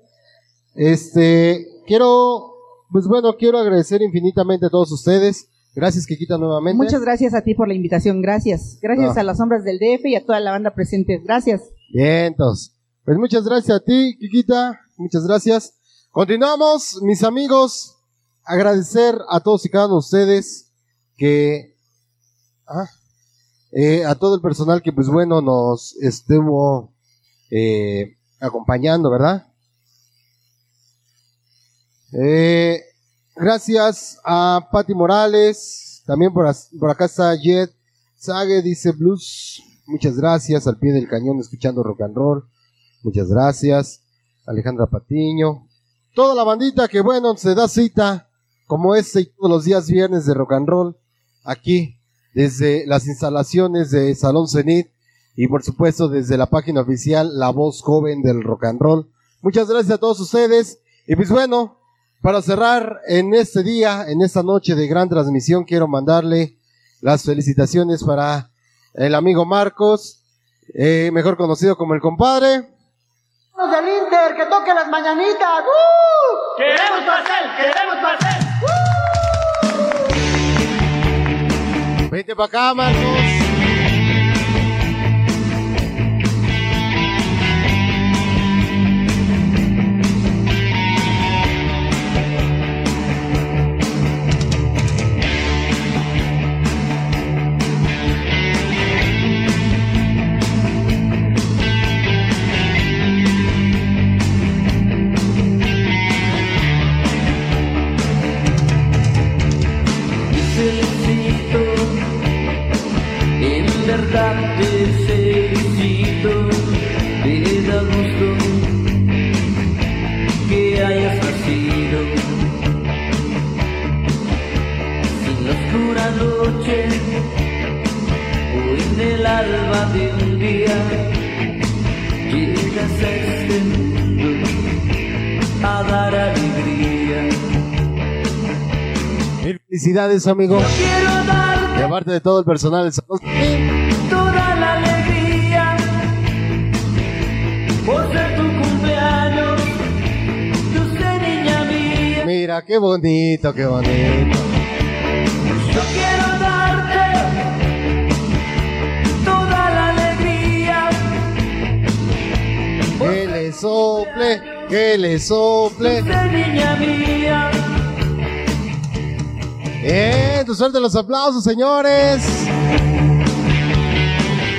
Este, quiero, pues bueno, quiero agradecer infinitamente a todos ustedes. Gracias Kikita nuevamente. Muchas gracias a ti por la invitación, gracias. Gracias No. a las sombras del DF y a toda la banda presente. Gracias. Bien, entonces, pues muchas gracias a ti, Kikita, muchas gracias. Continuamos, mis amigos, agradecer a todos y cada uno de ustedes que, ah, eh, a todo el personal que pues bueno nos estuvo eh, acompañando, ¿verdad? Eh, gracias a Patti Morales, también por, acá está Jet Sage, dice Blues, muchas gracias, al pie del cañón escuchando rock and roll, muchas gracias, Alejandra Patiño, toda la bandita que bueno, se da cita como este y todos los días viernes de rock and roll, aquí, desde las instalaciones de Salón Cenit, y por supuesto desde la página oficial La Voz Joven del Rock and Roll. Muchas gracias a todos ustedes. Y pues bueno, para cerrar en este día, en esta noche de gran transmisión, quiero mandarle las felicitaciones para el amigo Marcos, eh, mejor conocido como el compadre. Los del Inter, que toque las mañanitas. ¡Uh! ¡Queremos pastel! ¡Queremos pastel! Vente para acá, Marcos. Felicidades, amigo. Quiero darte De parte de todo el personal del salón. toda la alegría por ser tu cumpleaños, dulce niña mía. Mira, qué bonito, qué bonito. Yo quiero darte toda la alegría. Que le sople, que le sople. Dulce niña mía. Bien, tu suerte los aplausos, señores.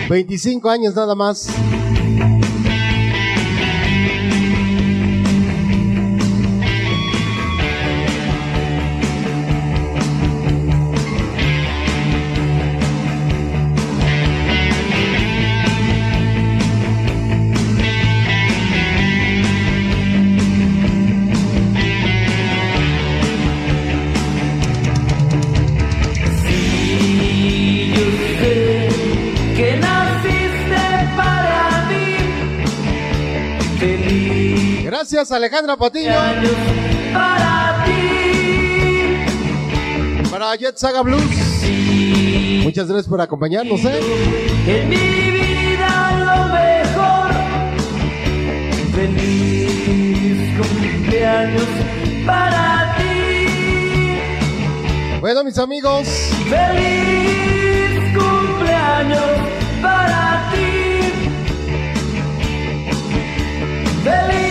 25 años nada más. Gracias, Alejandra Patiño. para ti. Para Jet Saga Blues. Muchas gracias por acompañarnos, ¿eh? En mi vida lo mejor. Feliz cumpleaños para ti. Bueno, mis amigos, Feliz cumpleaños para ti. Feliz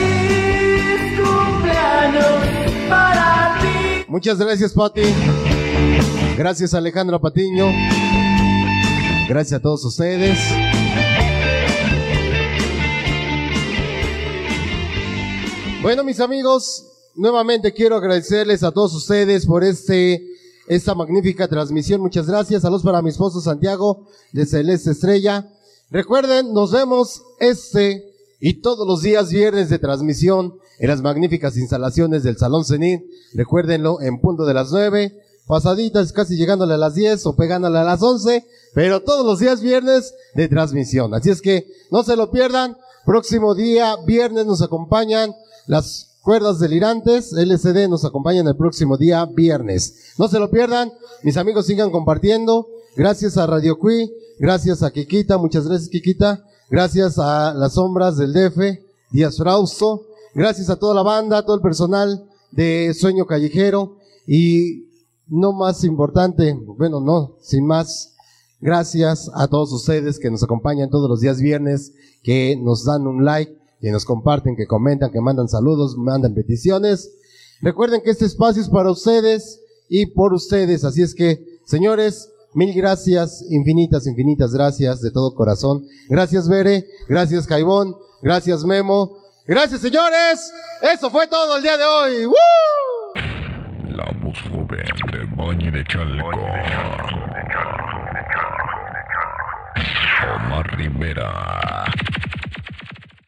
muchas gracias, Pati. Gracias, Alejandra Patiño. Gracias a todos ustedes. Bueno, mis amigos, nuevamente quiero agradecerles a todos ustedes por este, esta magnífica transmisión. Muchas gracias. Saludos para mi esposo Santiago de Celeste Estrella. Recuerden, nos vemos este y todos los días viernes de transmisión en las magníficas instalaciones del Salón Cenit. Recuérdenlo en punto de las nueve, pasaditas casi llegándole a las 10 o pegándole a las 11, pero todos los días viernes de transmisión. Así es que no se lo pierdan. Próximo día, viernes, nos acompañan las Cuerdas Delirantes, LCD, nos acompañan el próximo día, viernes. No se lo pierdan, mis amigos sigan compartiendo. Gracias a Radio Cui, gracias a Kikita, muchas gracias Kikita. Gracias a las sombras del DF, Díaz Frausto. Gracias a toda la banda, a todo el personal de Sueño Callejero. Y no más importante, bueno, no, sin más, gracias a todos ustedes que nos acompañan todos los días viernes, que nos dan un like, que nos comparten, que comentan, que mandan saludos, mandan peticiones. Recuerden que este espacio es para ustedes y por ustedes, así es que, señores, mil gracias, infinitas, infinitas gracias de todo corazón. Gracias, Bere, gracias, Jaibón, gracias, Memo. Gracias, señores. Eso fue todo el día de hoy. ¡Woo! La voz joven de Bañi de Chalco. Omar Rivera.